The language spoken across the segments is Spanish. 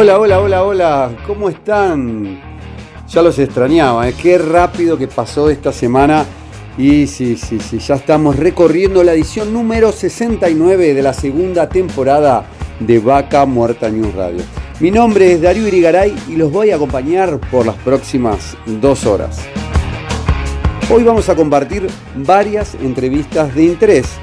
Hola, hola, hola, hola, ¿cómo están? Ya los extrañaba, ¿eh? qué rápido que pasó esta semana. Y sí, sí, sí, ya estamos recorriendo la edición número 69 de la segunda temporada de Vaca Muerta News Radio. Mi nombre es Darío Irigaray y los voy a acompañar por las próximas dos horas. Hoy vamos a compartir varias entrevistas de interés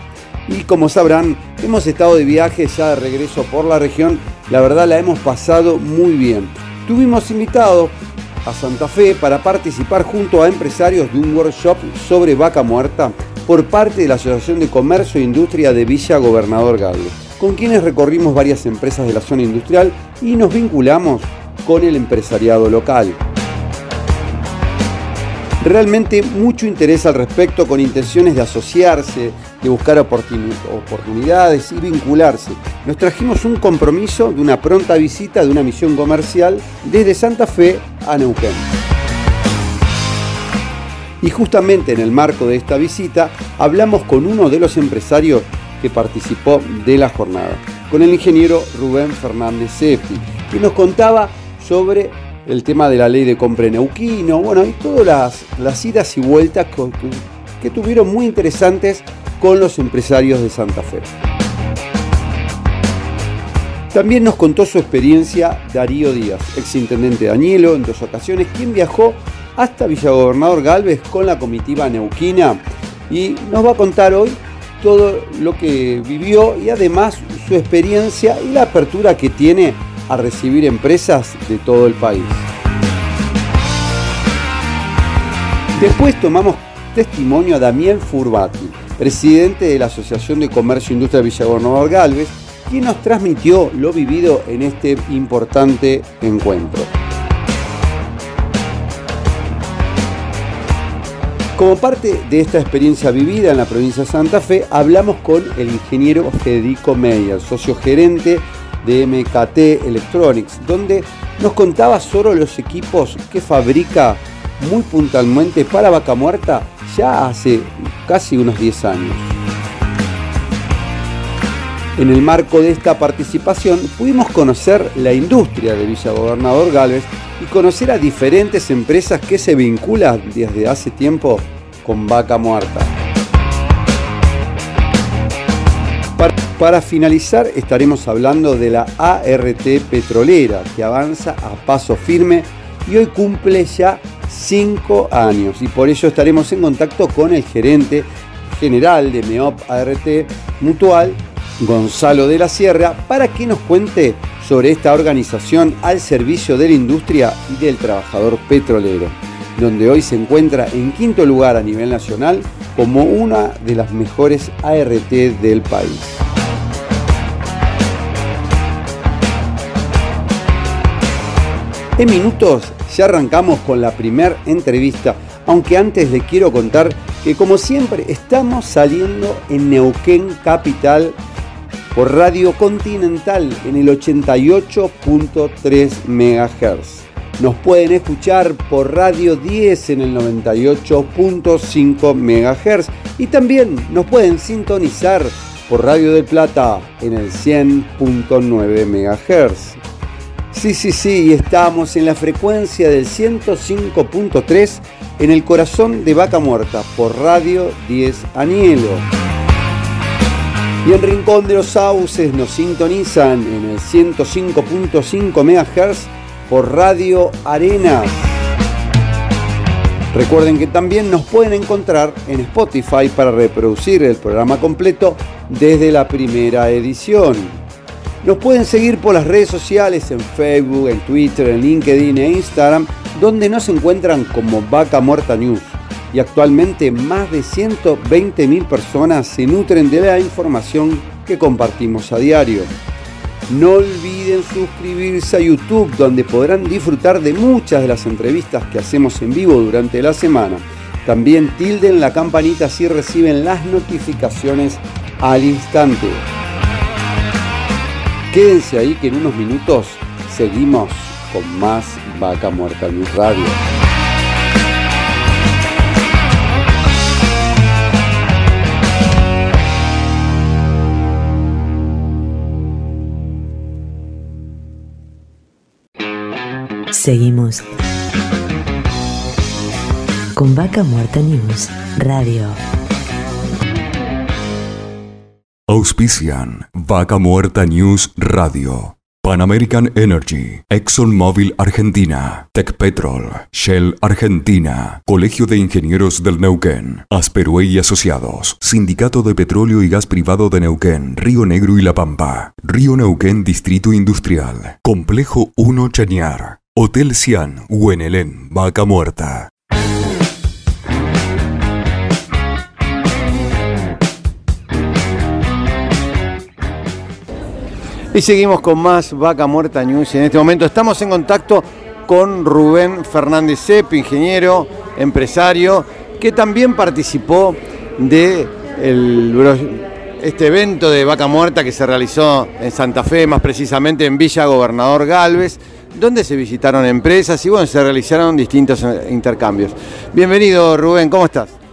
y como sabrán, hemos estado de viaje ya de regreso por la región. La verdad la hemos pasado muy bien. Tuvimos invitado a Santa Fe para participar junto a empresarios de un workshop sobre vaca muerta por parte de la Asociación de Comercio e Industria de Villa Gobernador Galvez, con quienes recorrimos varias empresas de la zona industrial y nos vinculamos con el empresariado local realmente mucho interés al respecto con intenciones de asociarse, buscar oportunidades y vincularse. Nos trajimos un compromiso de una pronta visita de una misión comercial desde Santa Fe a Neuquén. Y justamente en el marco de esta visita hablamos con uno de los empresarios que participó de la jornada, con el ingeniero Rubén Fernández Cepi, que nos contaba sobre el tema de la ley de compra neuquino, bueno, y todas las idas y vueltas que tuvieron muy interesantes con los empresarios de Santa Fe. También nos contó su experiencia Darío Díaz, exintendente de Añelo en dos ocasiones, quien viajó hasta Villagobernador Galvez con la comitiva neuquina y nos va a contar hoy todo lo que vivió y además su experiencia y la apertura que tiene a recibir empresas de todo el país. Después tomamos testimonio a Damián Furbati, presidente de la Asociación de Comercio e Industria Villagobernador Galvez, quien nos transmitió lo vivido en este importante encuentro. Como parte de esta experiencia vivida en la provincia de Santa Fe, hablamos con el ingeniero Federico Meyer, socio gerente de MKT Electronics, donde nos contaba sobre los equipos que fabrica muy puntualmente para Vaca Muerta ya hace casi unos 10 años. En el marco de esta participación pudimos conocer la industria de Villa Gobernador Galvez y conocer a diferentes empresas que se vinculan desde hace tiempo con Vaca Muerta. Para finalizar estaremos hablando de la ART petrolera que avanza a paso firme y hoy cumple ya 5 años y por ello estaremos en contacto con el gerente general de MEOP ART Mutual, Gonzalo de la Sierra, para que nos cuente sobre esta organización al servicio de la industria y del trabajador petrolero, donde hoy se encuentra en quinto lugar a nivel nacional como una de las mejores ART del país. En minutos ya arrancamos con la primera entrevista, aunque antes les quiero contar que como siempre estamos saliendo en Neuquén Capital por Radio Continental en el 88.3 MHz. Nos pueden escuchar por Radio 10 en el 98.5 MHz y también nos pueden sintonizar por Radio del Plata en el 100.9 MHz. Sí, sí, sí, estamos en la frecuencia del 105.3 en el corazón de Vaca Muerta por Radio 10 Anielo. Y en Rincón de los Sauces nos sintonizan en el 105.5 MHz por Radio Arenas. Recuerden que también nos pueden encontrar en Spotify para reproducir el programa completo desde la primera edición. Nos pueden seguir por las redes sociales en Facebook, en Twitter, en LinkedIn e Instagram, donde nos encuentran como Vaca Muerta News. Y actualmente más de 120.000 personas se nutren de la información que compartimos a diario. No olviden suscribirse a YouTube donde podrán disfrutar de muchas de las entrevistas que hacemos en vivo durante la semana. También tilden la campanita si reciben las notificaciones al instante. Quédense ahí que en unos minutos seguimos con más Vaca Muerta News Radio. Seguimos con Vaca Muerta News Radio. Auspician Vaca Muerta News Radio. Pan American Energy, ExxonMobil Argentina, Petrol, Shell Argentina, Colegio de Ingenieros del Neuquén, Asperue y Asociados, Sindicato de Petróleo y Gas Privado de Neuquén, Río Negro y La Pampa, Río Neuquén Distrito Industrial, Complejo 1 Chañar, Hotel Cian, Huenelén, Vaca Muerta. Y seguimos con más Vaca Muerta News. En este momento estamos en contacto con Rubén Fernández Sepp, ingeniero, empresario, que también participó de este evento de Vaca Muerta que se realizó en Santa Fe, más precisamente en Villa Gobernador Galvez donde se visitaron empresas y bueno, se realizaron distintos eh, intercambios. Bienvenido Rubén, ¿cómo estás?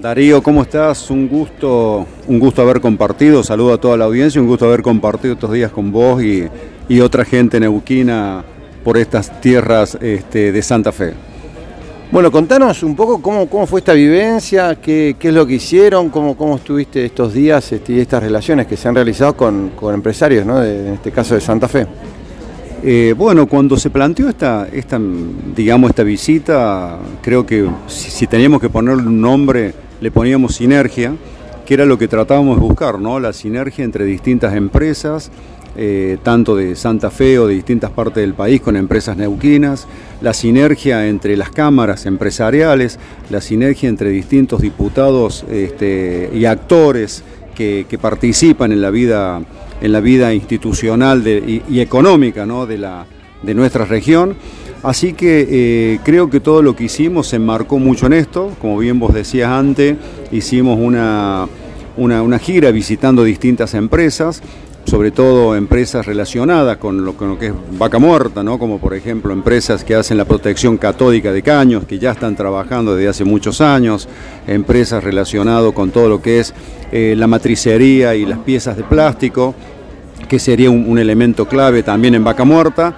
Darío, ¿cómo estás? Un gusto, un gusto haber compartido, saludo a toda la audiencia, un gusto haber compartido estos días con vos y, otra gente neuquina por estas tierras este, de Santa Fe. Bueno, contanos un poco cómo, cómo fue esta vivencia, qué, es lo que hicieron, cómo, cómo estuviste estos días este, y estas relaciones que se han realizado con, empresarios, ¿no? en este caso de Santa Fe. Eh, bueno, cuando se planteó esta, esta, digamos, esta visita, creo que si, teníamos que ponerle un nombre, le poníamos sinergia, que era lo que tratábamos de buscar, ¿no? La sinergia entre distintas empresas, eh, tanto de Santa Fe o de distintas partes del país con empresas neuquinas, la sinergia entre las cámaras empresariales, la sinergia entre distintos diputados este, y actores que, participan en la vida en la vida institucional y, económica de, la, de nuestra región. Así que eh, creo que todo lo que hicimos se enmarcó mucho en esto. Como bien vos decías antes, hicimos una, una, gira visitando distintas empresas, sobre todo empresas relacionadas con lo, que es vaca muerta, ¿no? como por ejemplo empresas que hacen la protección catódica de caños, que ya están trabajando desde hace muchos años, empresas relacionadas con todo lo que es eh, la matricería y las piezas de plástico, que sería un, elemento clave también en Vaca Muerta,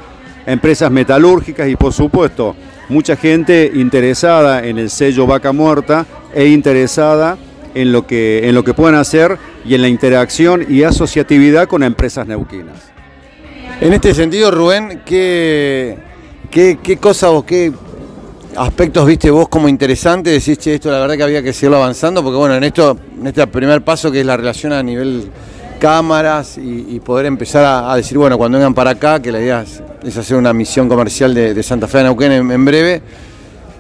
empresas metalúrgicas y por supuesto mucha gente interesada en el sello Vaca Muerta e interesada en lo que, en lo que pueden hacer y en la interacción y asociatividad con empresas neuquinas. En este sentido, Rubén, ¿qué, qué, qué cosa o qué aspectos viste vos como interesante? Decís, che, esto la verdad que había que seguirlo avanzando, porque bueno, en esto, en este primer paso que es la relación a nivel cámaras y, poder empezar a, decir, bueno, cuando vengan para acá, que la idea es, hacer una misión comercial de, Santa Fe a Neuquén en, breve,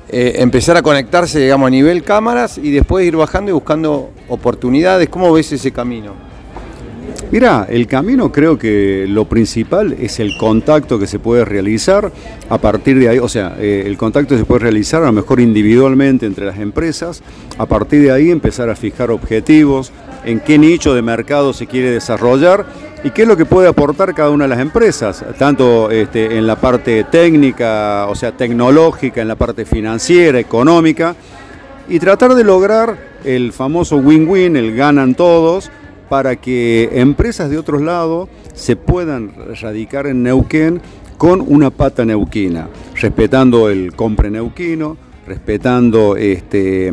eh, empezar a conectarse, digamos, a nivel cámaras y después ir bajando y buscando oportunidades. ¿Cómo ves ese camino? Mira, el camino creo que lo principal es el contacto que se puede realizar a partir de ahí, o sea, eh, el contacto se puede realizar a lo mejor individualmente entre las empresas, a partir de ahí empezar a fijar objetivos, en qué nicho de mercado se quiere desarrollar y qué es lo que puede aportar cada una de las empresas, tanto este, en la parte técnica, o sea, tecnológica, en la parte financiera, económica, y tratar de lograr el famoso win-win, el ganan todos, para que empresas de otros lados se puedan radicar en Neuquén con una pata neuquina, respetando el compre neuquino, respetando este,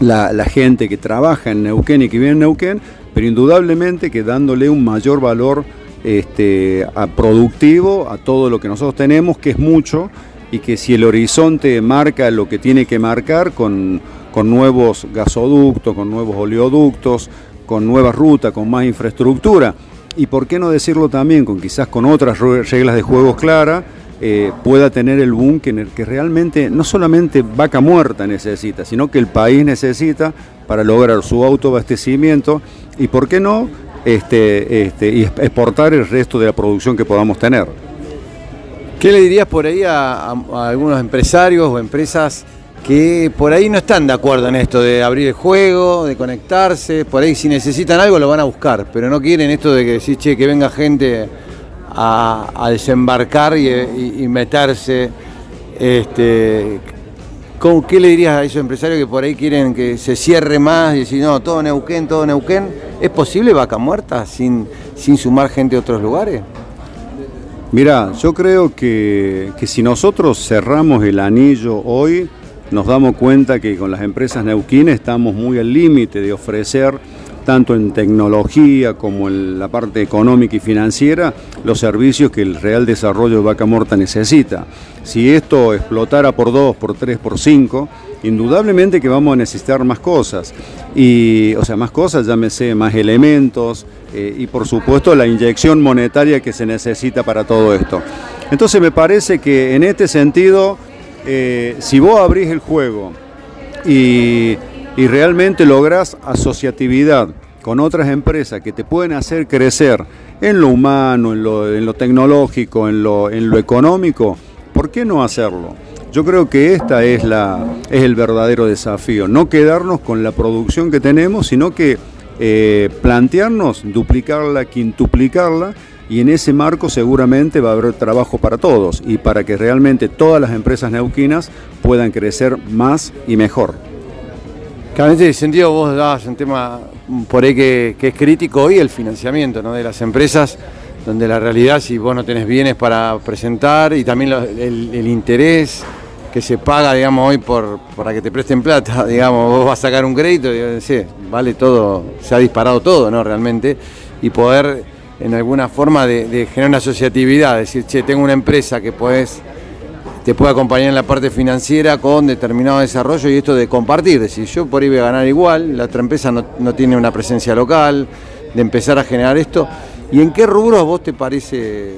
la, gente que trabaja en Neuquén y que vive en Neuquén, pero indudablemente que dándole un mayor valor este, productivo a todo lo que nosotros tenemos, que es mucho, y que si el horizonte marca lo que tiene que marcar con, con nuevos gasoductos, con nuevos oleoductos, con nuevas rutas, con más infraestructura. Y por qué no decirlo también con quizás con otras reglas de juego claras, eh, pueda tener el boom que, que realmente no solamente vaca muerta necesita, sino que el país necesita para lograr su autoabastecimiento y por qué no este, este, exportar el resto de la producción que podamos tener. ¿Qué le dirías por ahí a, algunos empresarios o empresas que por ahí no están de acuerdo en esto de abrir el juego, de conectarse? Por ahí si necesitan algo lo van a buscar, pero no quieren esto de que decir, che, que venga gente a, desembarcar y, meterse. Este, ¿Qué le dirías a esos empresarios que por ahí quieren que se cierre más y decir, no, todo Neuquén, todo Neuquén? ¿Es posible vaca muerta sin, sin sumar gente de otros lugares? Mira, yo creo que, si nosotros cerramos el anillo hoy, nos damos cuenta que con las empresas neuquines estamos muy al límite de ofrecer tanto en tecnología como en la parte económica y financiera, los servicios que el real desarrollo de Vaca Morta necesita. Si esto explotara por dos, por tres, por cinco, indudablemente que vamos a necesitar más cosas. Y, o sea, más cosas, llámese más elementos eh, y por supuesto la inyección monetaria que se necesita para todo esto. Entonces me parece que en este sentido, eh, si vos abrís el juego y, realmente lográs asociatividad con otras empresas que te pueden hacer crecer en lo humano, en lo, tecnológico, en lo, en lo económico, ¿por qué no hacerlo? Yo creo que esta es, la, es el verdadero desafío, no quedarnos con la producción que tenemos, sino que eh, plantearnos duplicarla, quintuplicarla y en ese marco seguramente va a haber trabajo para todos y para que realmente todas las empresas neuquinas puedan crecer más y mejor. En ese sentido vos dabas un tema por ahí que, es crítico hoy, el financiamiento de las empresas, donde la realidad si vos no tenés bienes para presentar y también el interés que se paga, digamos, hoy por, para que te presten plata, digamos, vos vas a sacar un crédito, y, vale todo, se ha disparado todo, ¿no? Realmente, y poder en alguna forma de, generar una asociatividad, decir, che, tengo una empresa que puedes te puede acompañar en la parte financiera con determinado desarrollo y esto de compartir, decir, yo por ahí voy a ganar igual, la otra empresa no, tiene una presencia local, de empezar a generar esto. ¿Y en qué rubros vos te parece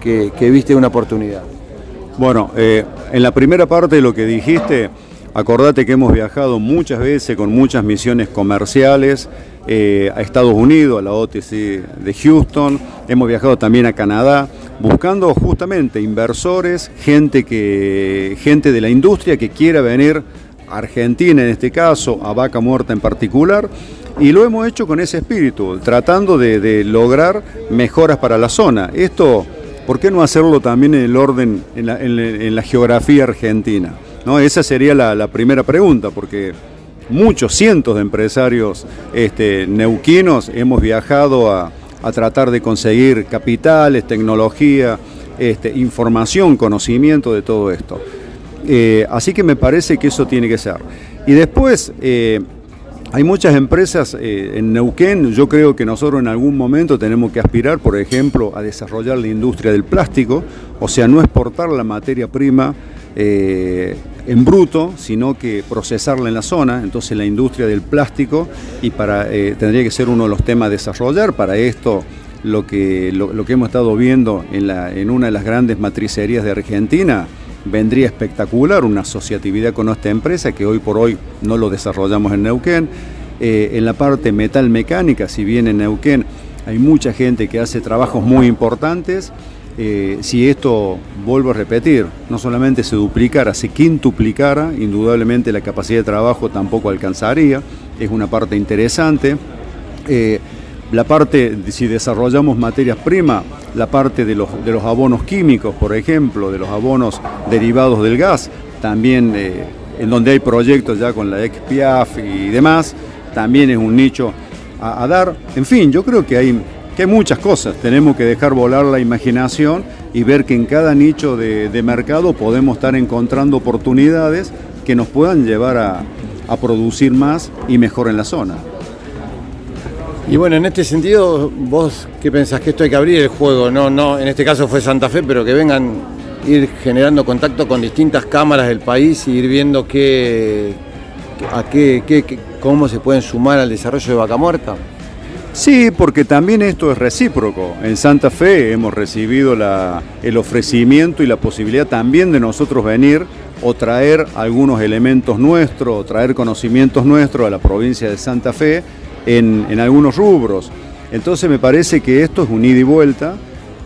que, que viste una oportunidad? Bueno, eh, en la primera parte de lo que dijiste, acordate que hemos viajado muchas veces con muchas misiones comerciales eh, a Estados Unidos, a la OTC de Houston, hemos viajado también a Canadá, buscando justamente inversores, gente, que, gente de la industria que quiera venir a Argentina en este caso, a Vaca Muerta en particular, y lo hemos hecho con ese espíritu, tratando de, lograr mejoras para la zona. Esto ¿por qué no hacerlo también en el orden, en la, geografía argentina? ¿No? Esa sería la, primera pregunta, porque muchos cientos de empresarios este, neuquinos hemos viajado a, tratar de conseguir capitales, tecnología, este, información, conocimiento de todo esto. Eh, así que me parece que eso tiene que ser. Y después, eh, hay muchas empresas eh, en Neuquén, yo creo que nosotros en algún momento tenemos que aspirar, por ejemplo, a desarrollar la industria del plástico, o sea, no exportar la materia prima eh, en bruto, sino que procesarla en la zona, entonces la industria del plástico, y para eh, tendría que ser uno de los temas a desarrollar, para esto lo que, lo, que hemos estado viendo en, una de las grandes matricerías de Argentina, vendría espectacular una asociatividad con esta empresa que hoy por hoy no lo desarrollamos en Neuquén. Eh, en la parte metal mecánica, si bien en Neuquén hay mucha gente que hace trabajos muy importantes, eh, si esto, vuelvo a repetir, no solamente se duplicara, se quintuplicara, indudablemente la capacidad de trabajo tampoco alcanzaría, es una parte interesante. Eh, la parte, si desarrollamos materias primas, la parte de los, de los abonos químicos, por ejemplo, de los abonos derivados del gas, también eh, en donde hay proyectos ya con la XPIAF y demás, también es un nicho a, dar. En fin, yo creo que hay, que hay muchas cosas, tenemos que dejar volar la imaginación y ver que en cada nicho de, mercado podemos estar encontrando oportunidades que nos puedan llevar a, producir más y mejor en la zona. Y bueno, en este sentido, vos qué pensás que esto hay que abrir el juego, no, no, en este caso fue Santa Fe, pero que vengan ir generando contacto con distintas cámaras del país y ir viendo qué, a qué, cómo se pueden sumar al desarrollo de Vaca Muerta. Sí, porque también esto es recíproco. En Santa Fe hemos recibido el ofrecimiento y la posibilidad también de nosotros venir o traer algunos elementos nuestros, o traer conocimientos nuestros a la provincia de Santa Fe en, algunos rubros. Entonces me parece que esto es un ida y vuelta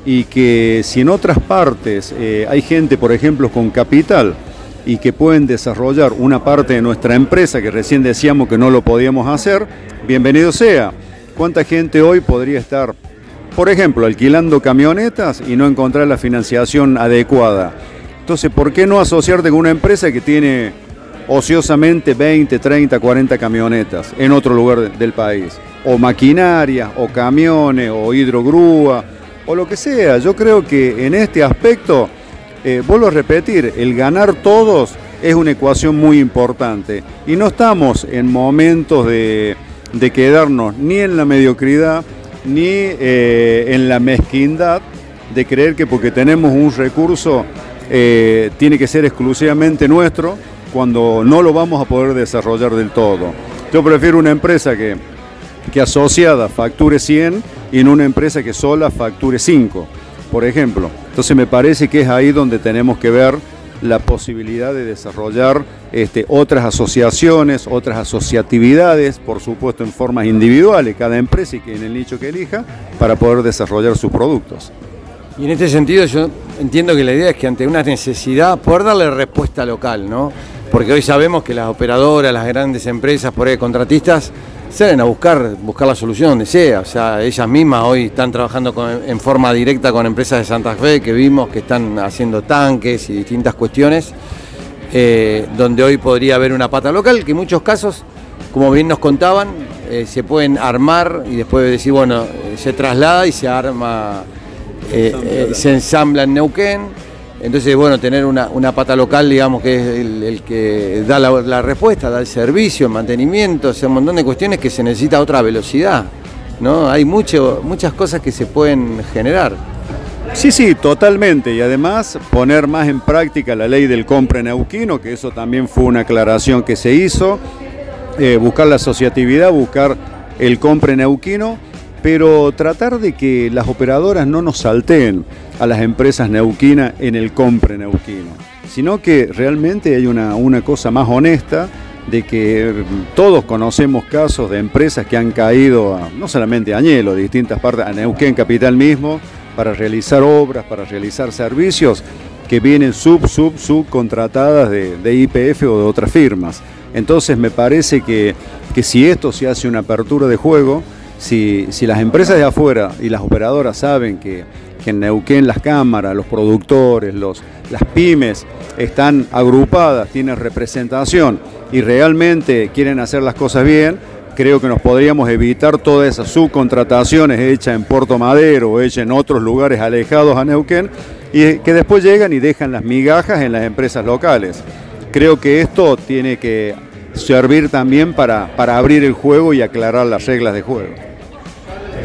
y que si en otras partes eh, hay gente, por ejemplo, con capital y que pueden desarrollar una parte de nuestra empresa que recién decíamos que no lo podíamos hacer, bienvenido sea. ¿Cuánta gente hoy podría estar, por ejemplo, alquilando camionetas y no encontrar la financiación adecuada? Entonces, ¿por qué no asociarte con una empresa que tiene ociosamente 20, 30, 40 camionetas en otro lugar del país? O maquinaria, o camiones, o hidrogrúa, o lo que sea. Yo creo que en este aspecto, eh, vuelvo a repetir, el ganar todos es una ecuación muy importante. Y no estamos en momentos de, quedarnos ni en la mediocridad, ni eh, en la mezquindad de creer que porque tenemos un recurso eh, tiene que ser exclusivamente nuestro cuando no lo vamos a poder desarrollar del todo. Yo prefiero una empresa que, que asociada facture 100 y en una empresa que sola facture 5, por ejemplo. Entonces me parece que es ahí donde tenemos que ver la posibilidad de desarrollar este, otras asociaciones, otras asociatividades, por supuesto en formas individuales, cada empresa y que en el nicho que elija, para poder desarrollar sus productos. Y en este sentido yo entiendo que la idea es que ante una necesidad, poder darle respuesta local, ¿no? Porque hoy sabemos que las operadoras, las grandes empresas, por ahí contratistas, salen a buscar, buscar la solución donde sea. O sea, ellas mismas hoy están trabajando en forma directa con empresas de Santa Fe que vimos que están haciendo tanques y distintas cuestiones, eh, donde hoy podría haber una pata local, que en muchos casos, como bien nos contaban, eh, se pueden armar y después decir, bueno, eh, se traslada y se arma eh, se ensambla en Neuquén. Entonces, bueno, tener una, pata local, digamos, que es el, que da la, respuesta, da el servicio, el mantenimiento, o un montón de cuestiones que se necesita otra velocidad. ¿no? Hay mucho, muchas cosas que se pueden generar. Sí, sí, totalmente. Y además poner más en práctica la ley del compre neuquino, que eso también fue una aclaración que se hizo. Eh, buscar la asociatividad, buscar el compre neuquino pero tratar de que las operadoras no nos salteen a las empresas neuquinas en el compre neuquino, sino que realmente hay una, cosa más honesta de que todos conocemos casos de empresas que han caído, no solamente a Añelo, distintas partes, a Neuquén Capital mismo, para realizar obras, para realizar servicios que vienen sub, sub, subcontratadas de IPF o de otras firmas. Entonces me parece que, que si esto se hace una apertura de juego, si, las empresas de afuera y las operadoras saben que, en Neuquén las cámaras, los productores, los, las pymes están agrupadas, tienen representación y realmente quieren hacer las cosas bien, creo que nos podríamos evitar todas esas subcontrataciones hechas en Puerto Madero o hechas en otros lugares alejados a Neuquén y que después llegan y dejan las migajas en las empresas locales. Creo que esto tiene que servir también para, para abrir el juego y aclarar las reglas de juego.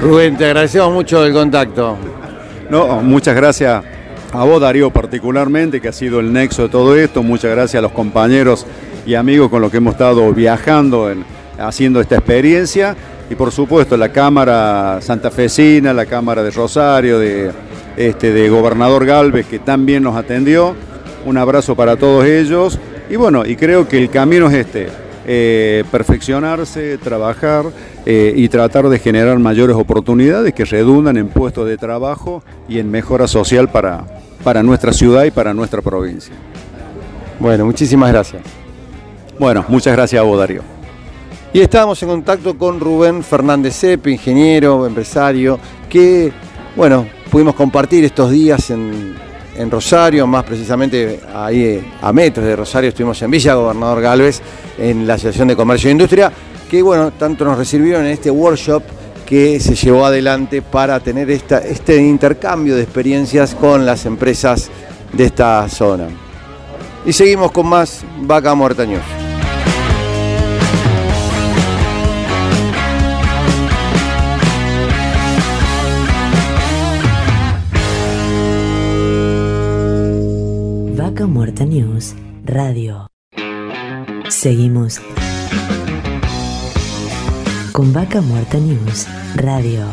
Rubén, te agradecemos mucho el contacto. No, muchas gracias a vos, Darío, particularmente, que ha sido el nexo de todo esto. Muchas gracias a los compañeros y amigos con los que hemos estado viajando, haciendo esta experiencia. Y por supuesto, la Cámara santafesina, la Cámara de Rosario, de, este, de Gobernador Galvez, que también nos atendió. Un abrazo para todos ellos. Y bueno, y creo que el camino es este, eh, perfeccionarse, trabajar eh, y tratar de generar mayores oportunidades que redundan en puestos de trabajo y en mejora social para, para nuestra ciudad y para nuestra provincia. Bueno, muchísimas gracias. Bueno, muchas gracias a vos, Darío. Y estábamos en contacto con Rubén Fernández Sepe, ingeniero, empresario, que, bueno, pudimos compartir estos días en, en Rosario, más precisamente ahí eh, a metros de Rosario, estuvimos en Villa Gobernador Galvez, en la Asociación de Comercio e Industria, que bueno, tanto nos recibieron en este workshop que se llevó adelante para tener esta, este intercambio de experiencias con las empresas de esta zona. Y seguimos con más Vaca Muerta News. Muerta News Radio. Seguimos con Vaca Muerta News Radio.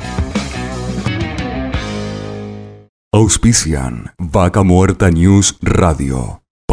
Auspician Vaca Muerta News Radio.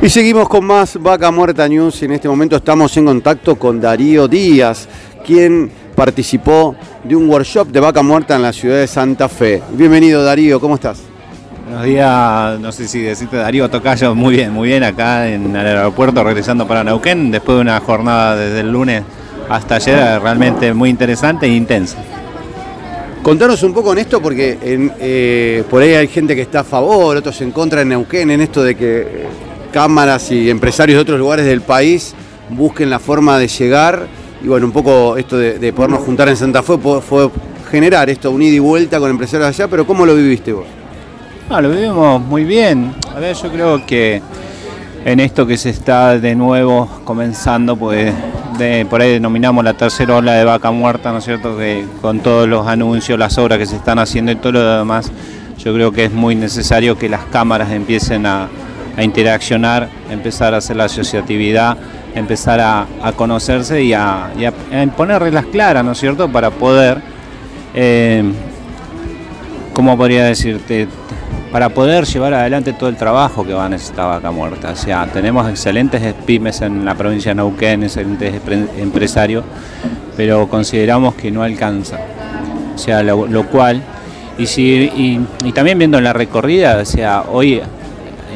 Y seguimos con más Vaca Muerta News. En este momento estamos en contacto con Darío Díaz, quien participó de un workshop de vaca muerta en la ciudad de Santa Fe. Bienvenido Darío, ¿cómo estás? Buenos días, no sé si decirte Darío Tocayo, muy bien, muy bien acá en el aeropuerto regresando para Neuquén, después de una jornada desde el lunes hasta ayer realmente muy interesante e intensa. Contanos un poco en esto, porque eh, por ahí hay gente que está a favor, otros en contra en Neuquén, en esto de que cámaras y empresarios de otros lugares del país busquen la forma de llegar. Y bueno, un poco esto de, podernos juntar en Santa Fe fue, generar esto, un ida y vuelta con empresarios allá, pero ¿cómo lo viviste vos? Ah, lo vivimos muy bien. A ver, yo creo que en esto que se está de nuevo comenzando, pues por ahí denominamos la tercera ola de vaca muerta, ¿no es cierto? Que con todos los anuncios, las obras que se están haciendo y todo lo demás, yo creo que es muy necesario que las cámaras empiecen a, a interaccionar, empezar a hacer la asociatividad, empezar a, conocerse y a, poner reglas claras, ¿no es cierto?, para poder, eh, ¿cómo podría decirte? Para poder llevar adelante todo el trabajo que va a necesitar Vaca Muerta. O sea, tenemos excelentes pymes en la provincia de Neuquén, excelentes empresarios, pero consideramos que no alcanza. O sea, lo, cual, y, si, y también viendo en la recorrida, o sea, hoy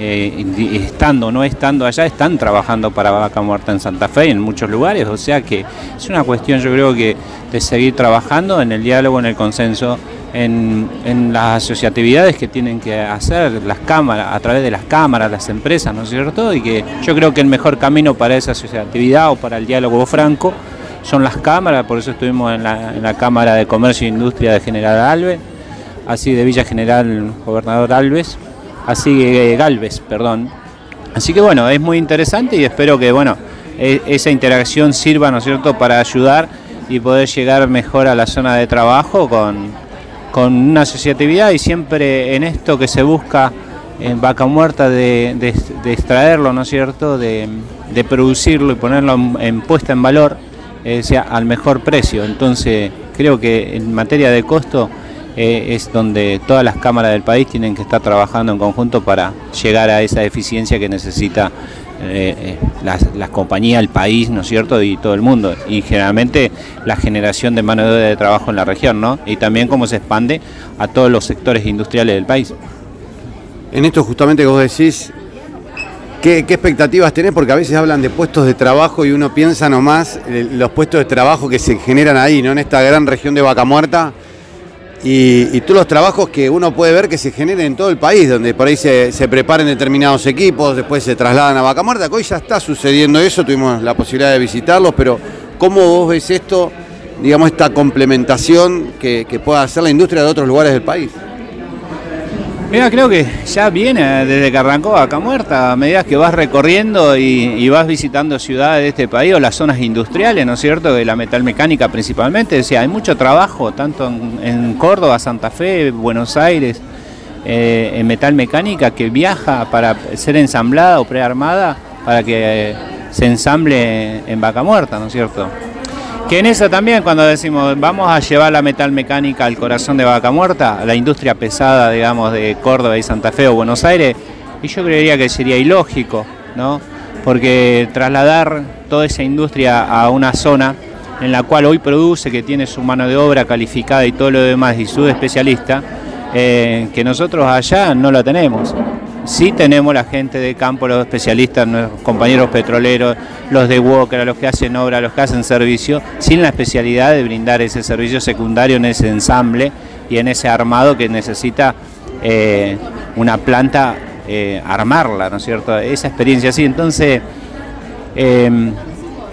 eh, estando o no estando allá, están trabajando para Vaca Muerta en Santa Fe y en muchos lugares. O sea que es una cuestión, yo creo que, de seguir trabajando en el diálogo, en el consenso, en, las asociatividades que tienen que hacer las cámaras, a través de las cámaras, las empresas, ¿no es cierto? Y que yo creo que el mejor camino para esa asociatividad o para el diálogo franco son las cámaras, por eso estuvimos en la, en la Cámara de Comercio e Industria de General Alves, así de Villa General Gobernador Alves, así que Galvez, perdón. Así que bueno, es muy interesante y espero que bueno, e, esa interacción sirva, ¿no es cierto?, para ayudar y poder llegar mejor a la zona de trabajo con, con una asociatividad y siempre en esto que se busca en vaca muerta de, extraerlo, ¿no es cierto?, de, producirlo y ponerlo en, puesta en valor, eh, sea al mejor precio. Entonces, creo que en materia de costo eh, es donde todas las cámaras del país tienen que estar trabajando en conjunto para llegar a esa eficiencia que necesita eh, eh, las, compañías, el país, ¿no es cierto? Y todo el mundo. Y generalmente la generación de mano de obra de trabajo en la región, ¿no? Y también cómo se expande a todos los sectores industriales del país. En esto justamente que vos decís, ¿Qué, ¿Qué, expectativas tenés? Porque a veces hablan de puestos de trabajo y uno piensa nomás los puestos de trabajo que se generan ahí, ¿no? En esta gran región de Vaca Muerta, y, todos los trabajos que uno puede ver que se generen en todo el país, donde por ahí se, se preparen determinados equipos, después se trasladan a Vaca que hoy ya está sucediendo eso, tuvimos la posibilidad de visitarlos, pero ¿cómo vos ves esto, digamos, esta complementación que, que pueda hacer la industria de otros lugares del país? Mira, creo que ya viene desde que arrancó Vaca Muerta, a medida que vas recorriendo y, vas visitando ciudades de este país o las zonas industriales, ¿no es cierto?, de la metalmecánica principalmente. O sea, hay mucho trabajo, tanto en, Córdoba, Santa Fe, Buenos Aires, eh, en metalmecánica, que viaja para ser ensamblada o prearmada para que se ensamble en Vaca Muerta, ¿no es cierto? Que en eso también cuando decimos vamos a llevar la metal mecánica al corazón de Vaca Muerta, a la industria pesada, digamos, de Córdoba y Santa Fe o Buenos Aires, y yo creería que sería ilógico, ¿no? Porque trasladar toda esa industria a una zona en la cual hoy produce, que tiene su mano de obra calificada y todo lo demás y su especialista, eh, que nosotros allá no la tenemos. Sí tenemos la gente de campo, los especialistas, nuestros compañeros petroleros, los de Walker, los que hacen obra, los que hacen servicio, sin la especialidad de brindar ese servicio secundario en ese ensamble y en ese armado que necesita eh, una planta eh, armarla, ¿no es cierto? Esa experiencia así. Entonces, em,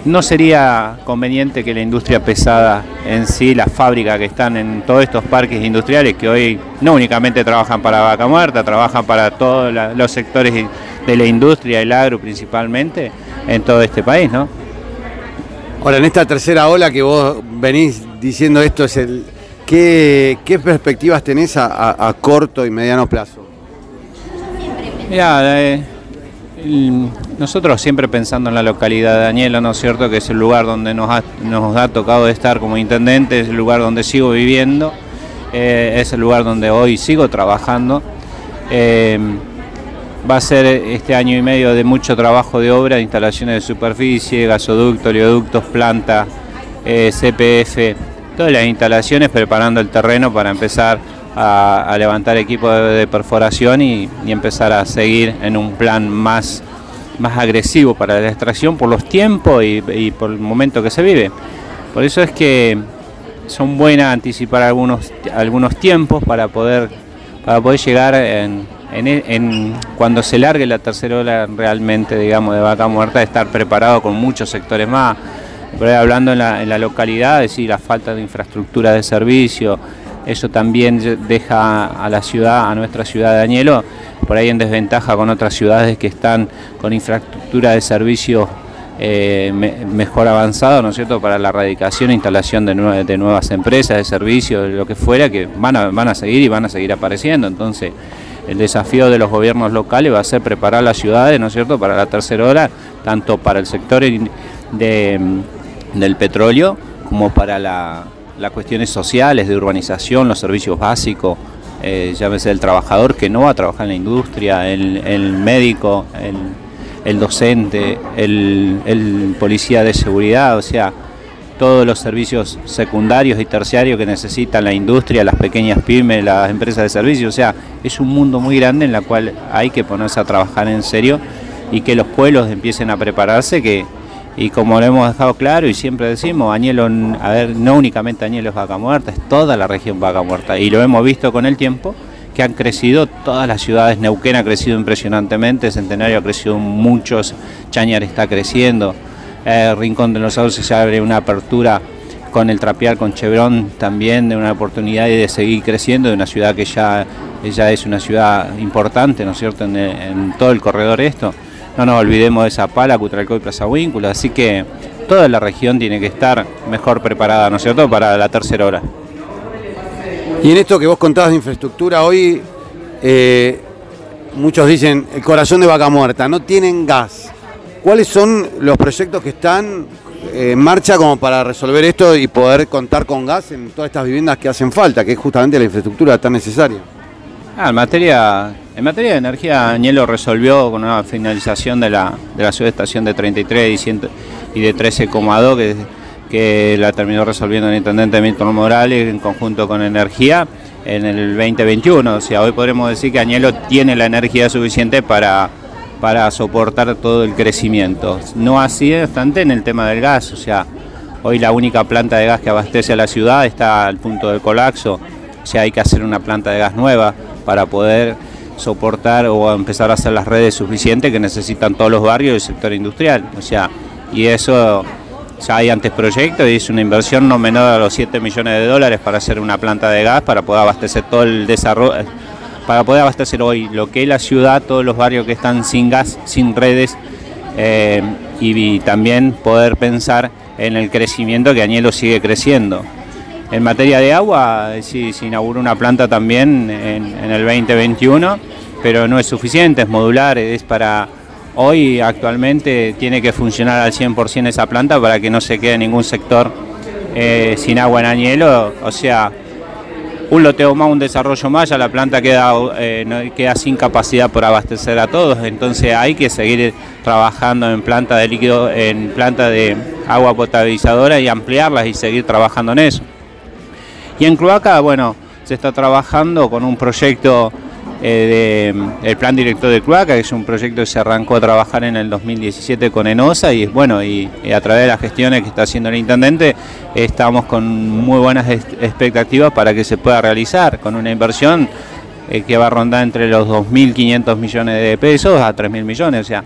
no sería conveniente que la industria pesada en sí, las fábricas que están en todos estos parques industriales, que hoy no únicamente trabajan para vaca muerta, trabajan para todos los sectores de la industria, el agro principalmente, en todo este país, ¿no? Ahora, en esta tercera ola que vos venís diciendo esto, es el, ¿qué, qué perspectivas tenés a, a- a corto y mediano plazo? Mira, eh, nosotros siempre pensando en la localidad de Añelo, ¿no es cierto? Que es el lugar donde nos ha, nos ha tocado estar como intendente, es el lugar donde sigo viviendo, eh, es el lugar donde hoy sigo trabajando. Eh, va a ser este año y medio de mucho trabajo de obra, instalaciones de superficie, gasoducto, oleoductos, planta, eh, CPF, todas las instalaciones preparando el terreno para empezar a, levantar equipo de, perforación y, empezar a seguir en un plan más, más agresivo para la extracción por los tiempos y, por el momento que se vive. Por eso es que son buenas anticipar algunos, algunos tiempos para poder, para poder llegar en- cuando se largue la tercera ola realmente, digamos, de vaca muerta, estar preparado con muchos sectores más. Ahí hablando en la, en la localidad, decir, la falta de infraestructura de servicio, eso también deja a la ciudad, a nuestra ciudad de Añelo, por ahí en desventaja con otras ciudades que están con infraestructura de servicios eh, me- mejor avanzado, ¿no es cierto?, para la erradicación e instalación de, nue- de nuevas empresas, de servicios, de lo que fuera, que van a, van a seguir y van a seguir apareciendo. Entonces, el desafío de los gobiernos locales va a ser preparar las ciudades, ¿no es cierto?, para la tercera hora, tanto para el sector de, del petróleo como para la- las cuestiones sociales, de urbanización, los servicios básicos, eh, llámese el trabajador que no va a trabajar en la industria, el, médico, el, el docente, el, el policía de seguridad, o sea, todos los servicios secundarios y terciarios que necesitan la industria, las pequeñas pymes, las empresas de servicios, o sea, es un mundo muy grande en la cual hay que ponerse a trabajar en serio y que los pueblos empiecen a prepararse, que y como lo hemos dejado claro y siempre decimos, Añelo, a ver, no únicamente Añelo es vaca muerta, es toda la región vaca muerta y lo hemos visto con el tiempo que han crecido todas las ciudades, Neuquén ha crecido impresionantemente, Centenario ha crecido muchos, Chañar está creciendo, eh, Rincón de los Sauces se abre una apertura con el trapear con Chevron también de una oportunidad de seguir creciendo de una ciudad que ya, ya es una ciudad importante, ¿no es cierto?, en, en todo el corredor esto. No nos olvidemos de Zapala, Cutralcó y Plaza Huíncula, así que toda la región tiene que estar mejor preparada, ¿no es cierto?, para la tercera hora. Y en esto que vos contabas de infraestructura, hoy eh, muchos dicen el corazón de vaca muerta, no tienen gas. ¿Cuáles son los proyectos que están eh, en marcha como para resolver esto y poder contar con gas en todas estas viviendas que hacen falta, que es justamente la infraestructura tan necesaria? Ah, en materia, en materia de energía, Añelo resolvió con una finalización de la, de la subestación de 33 y, 100 y de 13,2 que, la terminó resolviendo el intendente Milton Morales en conjunto con Energía en el 2021. O sea, hoy podremos decir que Añelo tiene la energía suficiente para, para soportar todo el crecimiento. No así obstante en el tema del gas, o sea, hoy la única planta de gas que abastece a la ciudad está al punto del colapso, o sea, hay que hacer una planta de gas nueva para poder soportar o empezar a hacer las redes suficientes que necesitan todos los barrios del sector industrial. O sea, y eso ya hay antes proyectos y es una inversión no menor a los 7 millones de dólares para hacer una planta de gas, para poder abastecer todo el desarrollo, para poder abastecer hoy lo que es la ciudad, todos los barrios que están sin gas, sin redes, eh, y, y también poder pensar en el crecimiento que Añelo sigue creciendo. En materia de agua, sí, se inauguró una planta también en, el 2021, pero no es suficiente, es modular, es para... Hoy actualmente tiene que funcionar al 100% esa planta para que no se quede ningún sector eh, sin agua en Añelo, o sea, un loteo más, un desarrollo más, ya la planta queda, eh, queda sin capacidad por abastecer a todos, entonces hay que seguir trabajando en planta de líquido, en planta de agua potabilizadora y ampliarlas y seguir trabajando en eso. Y en Cloaca, bueno, se está trabajando con un proyecto eh, el plan director de Cloaca, que es un proyecto que se arrancó a trabajar en el 2017 con ENOSA y bueno, y, a través de las gestiones que está haciendo el intendente, estamos con muy buenas expectativas para que se pueda realizar con una inversión eh, que va a rondar entre los 2.500 millones de pesos a 3.000 millones, o sea,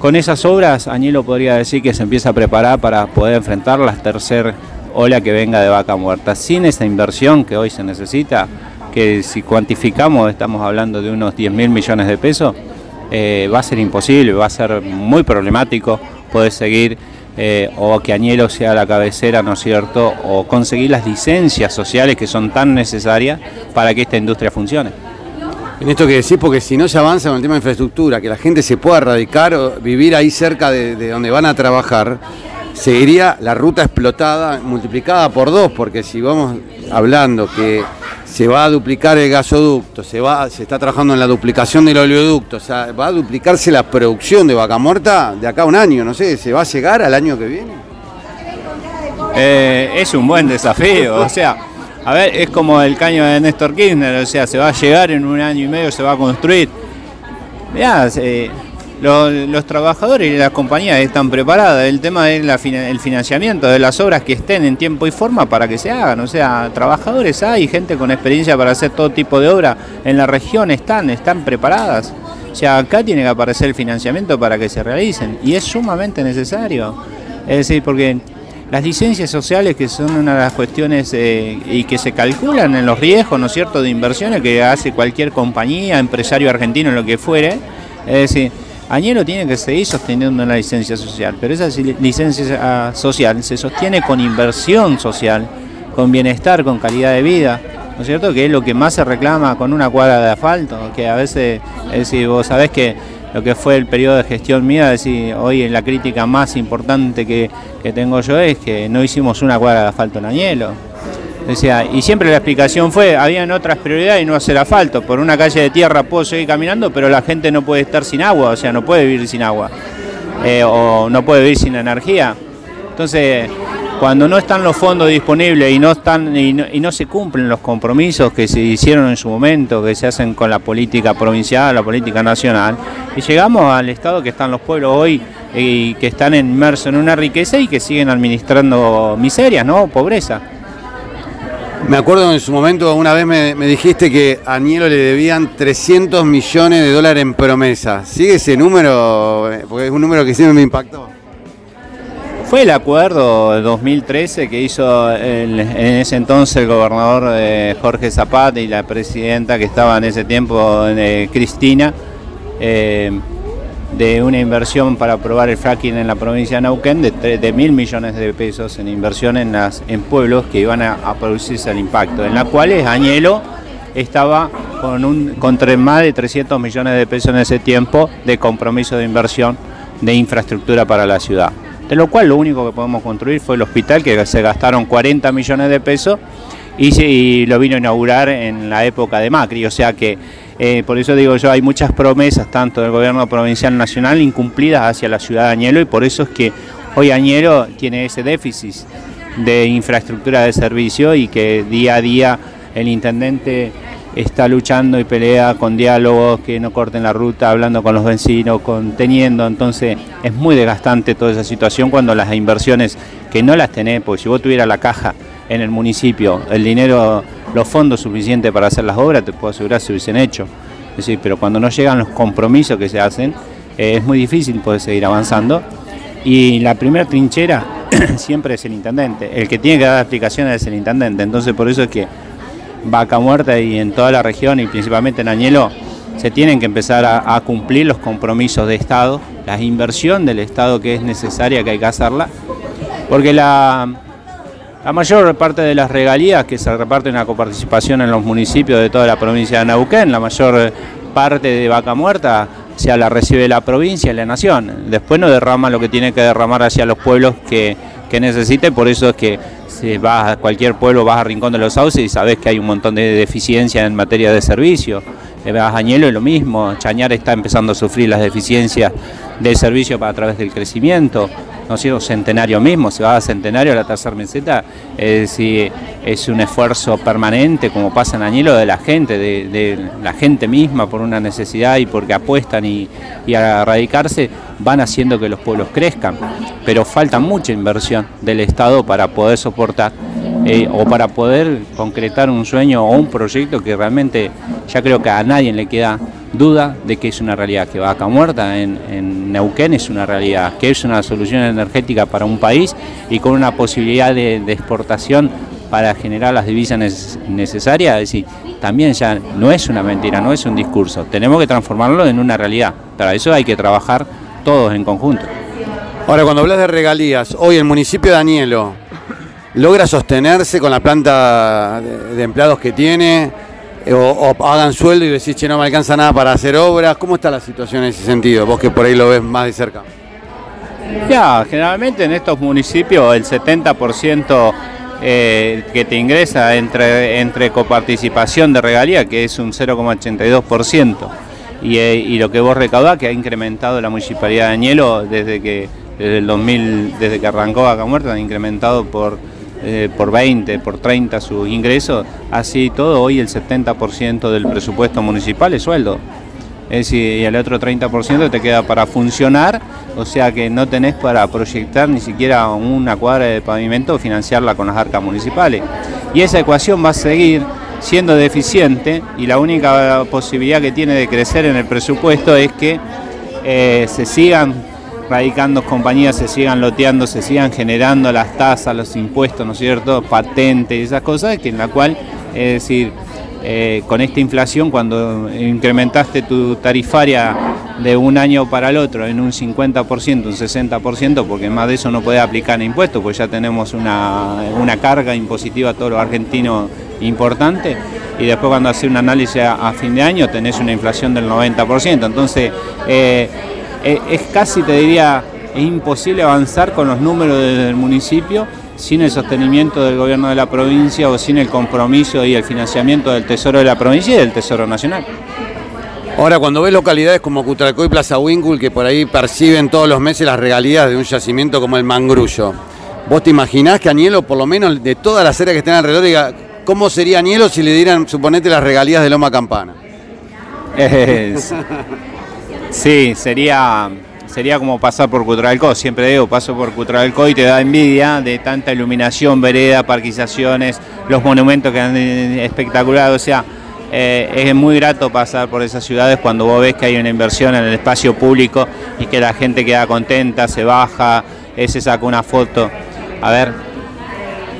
con esas obras, Añelo podría decir que se empieza a preparar para poder enfrentar la tercera ola que venga de vaca muerta. Sin esa inversión que hoy se necesita, que si cuantificamos estamos hablando de unos 10 mil millones de pesos, eh, va a ser imposible, va a ser muy problemático poder seguir eh, o que Añelo sea la cabecera, ¿no es cierto? O conseguir las licencias sociales que son tan necesarias para que esta industria funcione. En esto que decís, porque si no se avanza con el tema de infraestructura, que la gente se pueda radicar o vivir ahí cerca de donde van a trabajar, seguiría la ruta explotada, multiplicada por dos, porque si vamos hablando que se va a duplicar el gasoducto, se, va, se está trabajando en la duplicación del oleoducto, o sea, va a duplicarse la producción de vaca muerta de acá a un año, no sé, ¿se va a llegar al año que viene? Eh, es un buen desafío, o sea, a ver, es como el caño de Néstor Kirchner, o sea, se va a llegar en un año y medio, se va a construir. Mirá, eh, los, trabajadores y las compañías están preparadas. El tema es el financiamiento de las obras que estén en tiempo y forma para que se hagan. O sea, trabajadores hay, gente con experiencia para hacer todo tipo de obra en la región están, están preparadas. O sea, acá tiene que aparecer el financiamiento para que se realicen y es sumamente necesario. Es decir, porque las licencias sociales, que son una de las cuestiones eh, y que se calculan en los riesgos, ¿no es cierto?, de inversiones que hace cualquier compañía, empresario argentino, lo que fuere. Es decir, Añero tiene que seguir sosteniendo una licencia social, pero esa licencia social se sostiene con inversión social, con bienestar, con calidad de vida, ¿no es cierto? Que es lo que más se reclama con una cuadra de asfalto, que a veces, es decir, vos sabés que lo que fue el periodo de gestión mía, es decir, hoy la crítica más importante que, que tengo yo es que no hicimos una cuadra de asfalto en Añelo. Decía, y siempre la explicación fue, habían otras prioridades y no hacer asfalto. Por una calle de tierra puedo seguir caminando, pero la gente no puede estar sin agua, o sea, no puede vivir sin agua. Eh, o no puede vivir sin energía. Entonces, cuando no están los fondos disponibles y no están y no, se cumplen los compromisos que se hicieron en su momento, que se hacen con la política provincial, la política nacional, y llegamos al estado que están los pueblos hoy y que están inmersos en una riqueza y que siguen administrando miserias, ¿no? Pobreza. Me acuerdo en su momento, una vez me, dijiste que a Nielo le debían 300 millones de dólares en promesa. ¿Sigue ese número? Porque es un número que siempre me impactó. Fue el acuerdo de 2013 que hizo en ese entonces el gobernador eh, Jorge Zapata y la presidenta que estaba en ese tiempo, eh, Cristina. Eh, de una inversión para probar el fracking en la provincia de Neuquén de, mil millones de pesos en inversión en, las, en pueblos que iban a, producirse el impacto, en la cual Añelo estaba con, un, con más de 300 millones de pesos en ese tiempo de compromiso de inversión de infraestructura para la ciudad. De lo cual lo único que podemos construir fue el hospital, que se gastaron 40 millones de pesos y lo vino a inaugurar en la época de Macri, o sea que eh, por eso digo yo, hay muchas promesas, tanto del gobierno provincial nacional, incumplidas hacia la ciudad de Añelo, y por eso es que hoy Añelo tiene ese déficit de infraestructura de servicio y que día a día el intendente está luchando y pelea con diálogos que no corten la ruta, hablando con los vecinos, conteniendo. Entonces es muy desgastante toda esa situación cuando las inversiones que no las tenés, porque si vos tuvieras la caja en el municipio, el dinero los fondos suficientes para hacer las obras, te puedo asegurar se hubiesen hecho. Es pero cuando no llegan los compromisos que se hacen, eh, es muy difícil poder seguir avanzando. Y la primera trinchera siempre es el intendente. El que tiene que dar explicaciones es el intendente. Entonces por eso es que Vaca Muerta y en toda la región y principalmente en Añelo se tienen que empezar a, a cumplir los compromisos de Estado, la inversión del Estado que es necesaria, que hay que hacerla. Porque la, la mayor parte de las regalías que se reparten a coparticipación en los municipios de toda la provincia de Neuquén, la mayor parte de vaca muerta se la recibe la provincia y la nación. Después no derrama lo que tiene que derramar hacia los pueblos que, que necesite, por eso es que si vas a cualquier pueblo, vas a Rincón de los Sauces y sabes que hay un montón de deficiencias en materia de servicio. Vas a Añelo es lo mismo, Chañar está empezando a sufrir las deficiencias del servicio a través del crecimiento no sé, centenario mismo, se va a centenario a la tercera meseta, es es un esfuerzo permanente, como pasa en Añelo, de la gente, de, la gente misma por una necesidad y porque apuestan y, y a radicarse, van haciendo que los pueblos crezcan. Pero falta mucha inversión del Estado para poder soportar eh, o para poder concretar un sueño o un proyecto que realmente ya creo que a nadie le queda duda de que es una realidad, que Vaca Muerta en, Neuquén es una realidad, que es una solución energética para un país y con una posibilidad de, exportación para generar las divisas necesarias, es decir, también ya no es una mentira, no es un discurso, tenemos que transformarlo en una realidad, para eso hay que trabajar todos en conjunto. Ahora, cuando hablas de regalías, hoy el municipio de Danielo logra sostenerse con la planta de, empleados que tiene, eh, o, o hagan sueldo y decís, che, no me alcanza nada para hacer obras. ¿Cómo está la situación en ese sentido? Vos que por ahí lo ves más de cerca. Ya, generalmente en estos municipios el 70% eh, que te ingresa entre, entre coparticipación de regalía, que es un 0,82%, y, eh, y lo que vos recaudás, que ha incrementado la municipalidad de Añelo desde que desde el 2000, desde que arrancó Vaca Muerta, han incrementado por, eh, por 20, por 30 sus ingresos, así todo, hoy el 70% del presupuesto municipal es sueldo. Es decir, y el otro 30% te queda para funcionar, o sea que no tenés para proyectar ni siquiera una cuadra de pavimento o financiarla con las arcas municipales. Y esa ecuación va a seguir siendo deficiente y la única posibilidad que tiene de crecer en el presupuesto es que eh, se sigan radicando compañías, se sigan loteando, se sigan generando las tasas, los impuestos, ¿no es cierto?, patentes y esas cosas, que en la cual, es decir, eh, con esta inflación, cuando incrementaste tu tarifaria de un año para el otro en un 50%, un 60%, porque más de eso no puede aplicar impuestos, pues ya tenemos una, una carga impositiva a todos los argentinos importante, y después cuando haces un análisis a, fin de año tenés una inflación del 90%. Entonces, eh, es casi, te diría, es imposible avanzar con los números del municipio sin el sostenimiento del gobierno de la provincia o sin el compromiso y el financiamiento del Tesoro de la provincia y del Tesoro Nacional. Ahora, cuando ves localidades como Cutralcó y Plaza Winkle, que por ahí perciben todos los meses las regalías de un yacimiento como el Mangrullo, ¿vos te imaginás que Añelo, por lo menos de todas las áreas que están alrededor, diga, ¿cómo sería Añelo si le dieran, suponete, las regalías de Loma Campana? Es, sí, sería sería como pasar por Cutralcó, siempre digo, paso por Cutralcó y te da envidia de tanta iluminación, vereda, parquizaciones, los monumentos que han espectacular, o sea, eh, es muy grato pasar por esas ciudades cuando vos ves que hay una inversión en el espacio público y que la gente queda contenta, se baja, eh, se saca una foto. A ver,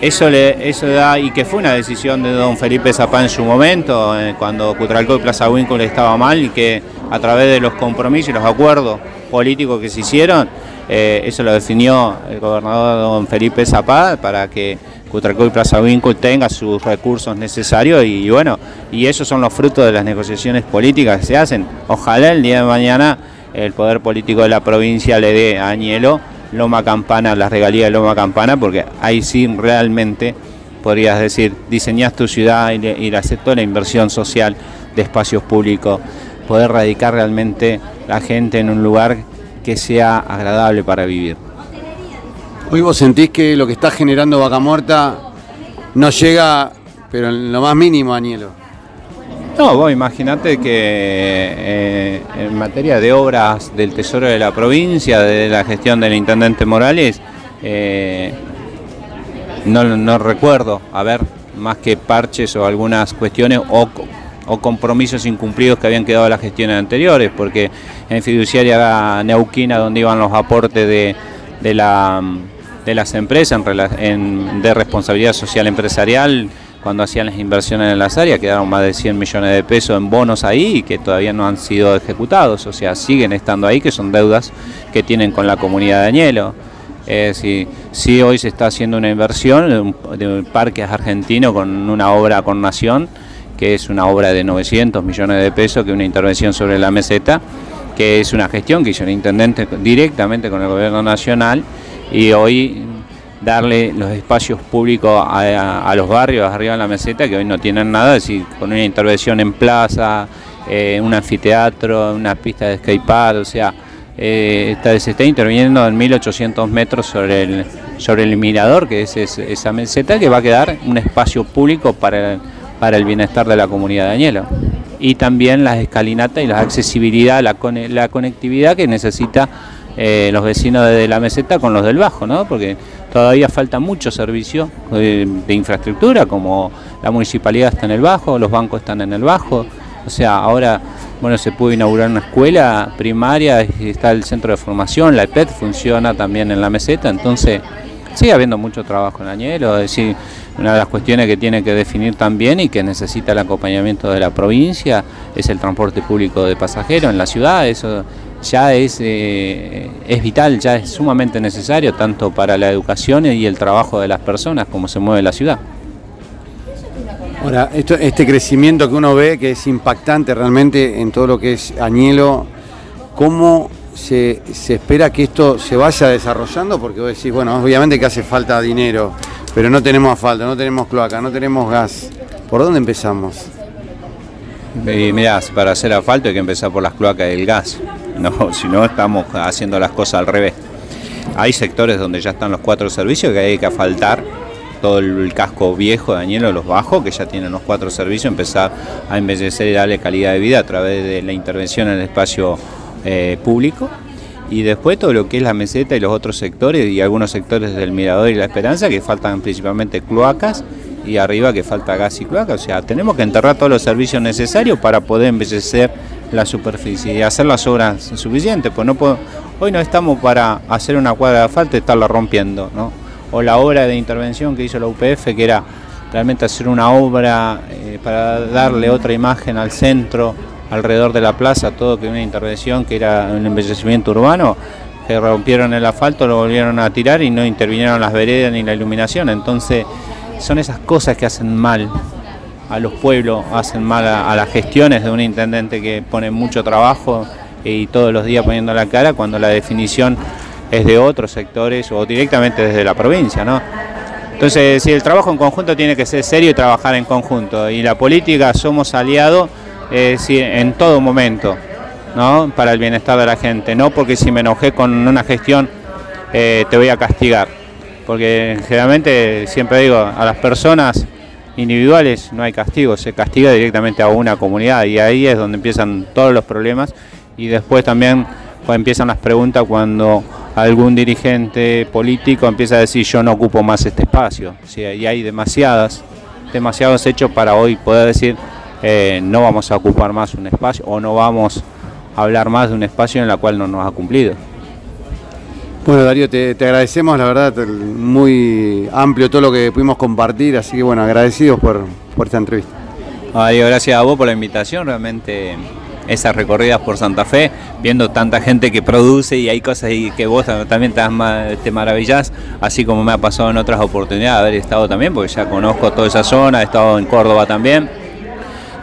eso le, eso da, y que fue una decisión de don Felipe Zapá en su momento, eh, cuando Cutralcó y Plaza Winkle estaba mal, y que a través de los compromisos y los acuerdos políticos que se hicieron, eh, eso lo definió el gobernador don Felipe Zapá para que Cutralcó y Plaza Winkle tenga sus recursos necesarios y, y bueno, y esos son los frutos de las negociaciones políticas que se hacen. Ojalá el día de mañana el poder político de la provincia le dé a Añelo Loma Campana, las regalías de Loma Campana, porque ahí sí realmente podrías decir, diseñás tu ciudad y le, y toda la inversión social de espacios públicos, poder radicar realmente la gente en un lugar que sea agradable para vivir. Hoy vos sentís que lo que está generando Vaca Muerta no llega, pero en lo más mínimo, Anielo. No, vos imaginate que eh, en materia de obras del Tesoro de la provincia, de la gestión del Intendente Morales, eh, no, recuerdo haber más que parches o algunas cuestiones o, compromisos incumplidos que habían quedado las gestiones anteriores, porque en fiduciaria Neuquina, donde iban los aportes de, de, la, de las empresas de responsabilidad social empresarial, cuando hacían las inversiones en las áreas, quedaron más de 100 millones de pesos en bonos ahí y que todavía no han sido ejecutados, o sea, siguen estando ahí, que son deudas que tienen con la comunidad de Añelo. Eh, sí, sí, hoy se está haciendo una inversión de un parque argentino con una obra con Nación, que es una obra de 900 millones de pesos, que es una intervención sobre la meseta, que es una gestión que hizo el intendente directamente con el gobierno nacional y hoy darle los espacios públicos a, los barrios arriba en la meseta que hoy no tienen nada, es decir, con una intervención en plaza, eh, un anfiteatro, una pista de skatepark, o sea, eh, está, se está interviniendo en 1800 metros sobre el, sobre el mirador, que es, es, esa meseta, que va a quedar un espacio público para, para el bienestar de la comunidad de Añelo. Y también las escalinatas y la accesibilidad, la, la conectividad que necesita eh, los vecinos de la meseta con los del bajo, ¿no? Porque todavía falta mucho servicio de, de, infraestructura, como la municipalidad está en el bajo, los bancos están en el bajo, o sea, ahora bueno, se pudo inaugurar una escuela primaria, está el centro de formación, la EPET funciona también en la meseta, entonces sigue habiendo mucho trabajo en Añelo, es decir, una de las cuestiones que tiene que definir también y que necesita el acompañamiento de la provincia es el transporte público de pasajeros en la ciudad, eso ya es, eh, es vital, ya es sumamente necesario tanto para la educación y el trabajo de las personas como se mueve la ciudad. Ahora, este crecimiento que uno ve que es impactante realmente en todo lo que es Añelo, ¿cómo se, espera que esto se vaya desarrollando? Porque vos decís, bueno, obviamente que hace falta dinero, pero no tenemos asfalto, no tenemos cloaca, no tenemos gas. ¿Por dónde empezamos? Y mirá, para hacer asfalto hay que empezar por las cloacas y el gas. No, si no estamos haciendo las cosas al revés. Hay sectores donde ya están los cuatro servicios que hay que asfaltar todo el casco viejo de Añelo, los bajos, que ya tienen los cuatro servicios, empezar a embellecer y darle calidad de vida a través de la intervención en el espacio eh, público. Y después todo lo que es la meseta y los otros sectores y algunos sectores del Mirador y la Esperanza, que faltan principalmente cloacas y arriba que falta gas y cloaca. O sea, tenemos que enterrar todos los servicios necesarios para poder embellecer la superficie y hacer las obras suficientes. Pues no puedo, hoy no estamos para hacer una cuadra de asfalto y estarla rompiendo, ¿no? O la obra de intervención que hizo la UPF, que era realmente hacer una obra eh, para darle otra imagen al centro, alrededor de la plaza, todo que una intervención que era un embellecimiento urbano, que rompieron el asfalto, lo volvieron a tirar y no intervinieron las veredas ni la iluminación. Entonces, son esas cosas que hacen mal a los pueblos, hacen mal a, las gestiones de un intendente que pone mucho trabajo y todos los días poniendo la cara cuando la definición es de otros sectores o directamente desde la provincia, ¿no? Entonces, si el trabajo en conjunto tiene que ser serio y trabajar en conjunto. Y la política somos aliados en todo momento, ¿no? Para el bienestar de la gente. No porque si me enojé con una gestión eh, te voy a castigar. Porque generalmente, siempre digo, a las personas individuales no hay castigo, se castiga directamente a una comunidad y ahí es donde empiezan todos los problemas y después también empiezan las preguntas cuando algún dirigente político empieza a decir yo no ocupo más este espacio, y hay demasiadas, demasiados hechos para hoy poder decir eh, no vamos a ocupar más un espacio o no vamos a hablar más de un espacio en el cual no nos ha cumplido. Bueno, Darío, te, agradecemos, la verdad, muy amplio todo lo que pudimos compartir, así que bueno, agradecidos por, esta entrevista. Darío, gracias a vos por la invitación, realmente esas recorridas por Santa Fe, viendo tanta gente que produce y hay cosas y que vos también te, te maravillás, así como me ha pasado en otras oportunidades haber estado también, porque ya conozco toda esa zona, he estado en Córdoba también.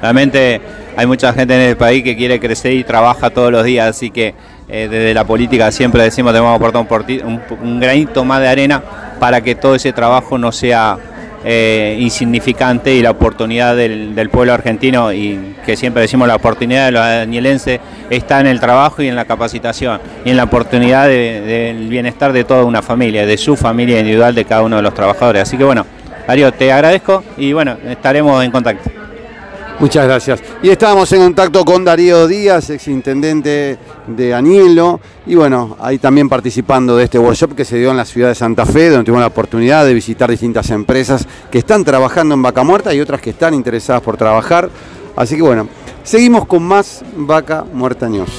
Realmente hay mucha gente en el país que quiere crecer y trabaja todos los días, así que eh, desde la política siempre decimos que debemos aportar un, un, granito más de arena para que todo ese trabajo no sea eh, insignificante y la oportunidad del, pueblo argentino y que siempre decimos la oportunidad de los añelenses está en el trabajo y en la capacitación y en la oportunidad del bienestar de toda una familia, de su familia individual de cada uno de los trabajadores. Así que bueno, Darío, te agradezco y bueno, estaremos en contacto. Muchas gracias. Y estábamos en contacto con Darío Díaz, exintendente de Anielo, y bueno, ahí también participando de este workshop que se dio en la ciudad de Santa Fe, donde tuvimos la oportunidad de visitar distintas empresas que están trabajando en Vaca Muerta y otras que están interesadas por trabajar. Así que bueno, seguimos con más Vaca Muerta News.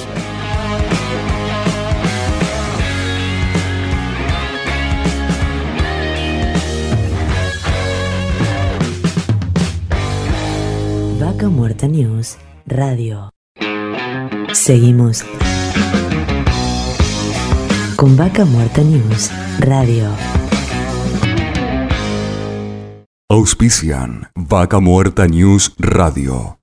Muerta News Radio. Seguimos con Vaca Muerta News Radio. Auspician Vaca Muerta News Radio.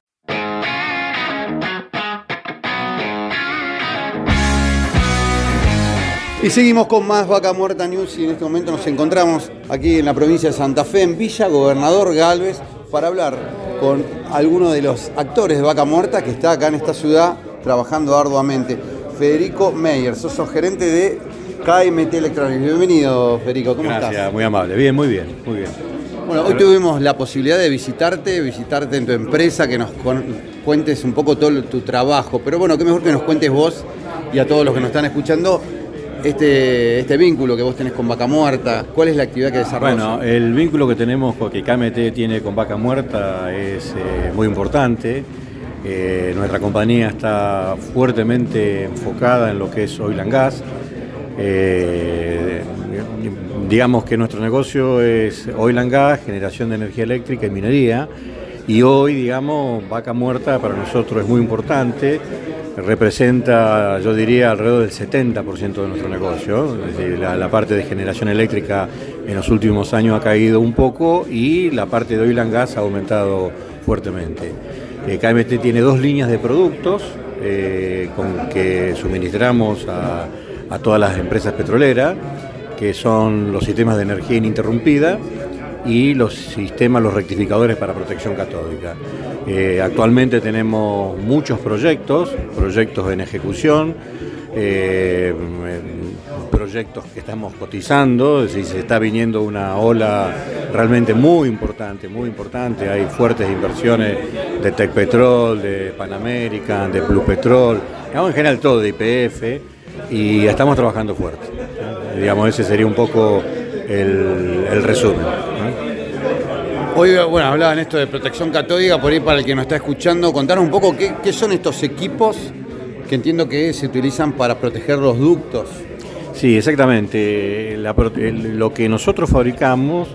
Y seguimos con más Vaca Muerta News y en este momento nos encontramos aquí en la provincia de Santa Fe, en Villa Gobernador Galvez, para hablar con alguno de los actores de Vaca Muerta que está acá en esta ciudad trabajando arduamente. Federico Meyer, sos gerente de KMT Electronics. Bienvenido, Federico, ¿cómo Gracias, muy amable. Bien, muy bien, muy bien. Bueno, hoy tuvimos la posibilidad de visitarte, visitarte en tu empresa, que nos cuentes un poco todo tu trabajo. Pero bueno, qué mejor que nos cuentes vos y a todos los que nos están escuchando este, este vínculo que vos tenés con Vaca Muerta. ¿Cuál es la actividad que desarrollas? Bueno, el vínculo que tenemos, que KMT tiene con Vaca Muerta es eh, muy importante. Eh, nuestra compañía está fuertemente enfocada en lo que es oil and gas. Eh, digamos que nuestro negocio es oil and gas, generación de energía eléctrica y minería. Y hoy, digamos, vaca muerta para nosotros es muy importante. Representa, yo diría, alrededor del 70% de nuestro negocio. la, parte de generación eléctrica en los últimos años ha caído un poco y la parte de oil and gas ha aumentado fuertemente. Eh, KMT tiene dos líneas de productos eh, con que suministramos a, todas las empresas petroleras, que son los sistemas de energía ininterrumpida y los sistemas, los rectificadores para protección catódica. Eh, actualmente tenemos muchos proyectos, proyectos en ejecución, proyectos que estamos cotizando, es decir, se está viniendo una ola realmente muy importante, muy importante. Hay fuertes inversiones de Tech Petrol, de Pan American, de Blue Petrol, en general todo de IPF, y estamos trabajando fuerte. Digamos, ese sería un poco el, resumen. Hoy, bueno, hablaban esto de protección catódica, por ahí para el que nos está escuchando, contanos un poco qué, son estos equipos que entiendo que se utilizan para proteger los ductos. Sí, exactamente. lo que nosotros fabricamos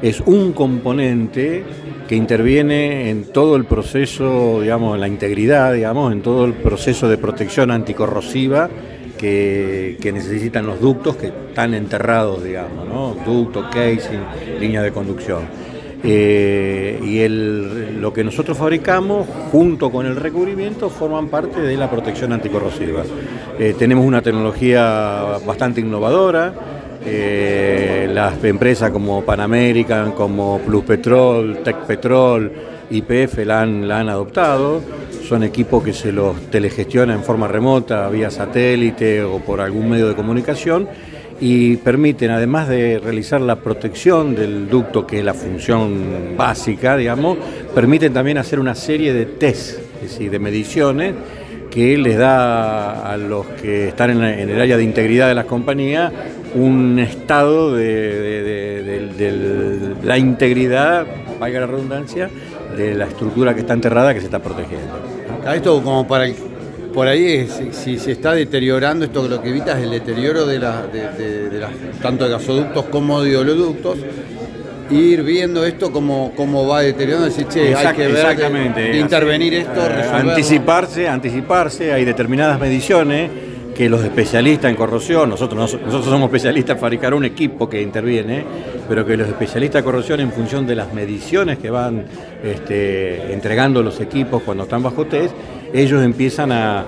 es un componente que interviene en todo el proceso, digamos, en la integridad, digamos, en todo el proceso de protección anticorrosiva que, necesitan los ductos que están enterrados, digamos, ¿no? Ducto, casing, línea de conducción. Eh, y el, lo que nosotros fabricamos, junto con el recubrimiento, forman parte de la protección anticorrosiva. Eh, tenemos una tecnología bastante innovadora. Eh, las empresas como Pan American, como Plus Petrol, Tech Petrol, IPF la han, la han adoptado. Son equipos que se los telegestionan en forma remota, vía satélite o por algún medio de comunicación y permiten, además de realizar la protección del ducto, que es la función básica, digamos, permiten también hacer una serie de test, es decir, de mediciones que les da a los que están en, el área de integridad de las compañías un estado de, la integridad, valga la redundancia, de la estructura que está enterrada que se está protegiendo. Esto como para por ahí si, se está deteriorando, esto lo que evita es el deterioro de, la, tanto de gasoductos como de oleoductos, ir viendo esto como, cómo va deteriorando, decir, che, hay que ver, intervenir esto, eh, anticiparse, anticiparse, hay determinadas mediciones que los especialistas en corrosión, nosotros, nosotros somos especialistas en fabricar un equipo que interviene, pero que los especialistas de corrosión en función de las mediciones que van este, entregando los equipos cuando están bajo test, ellos empiezan a,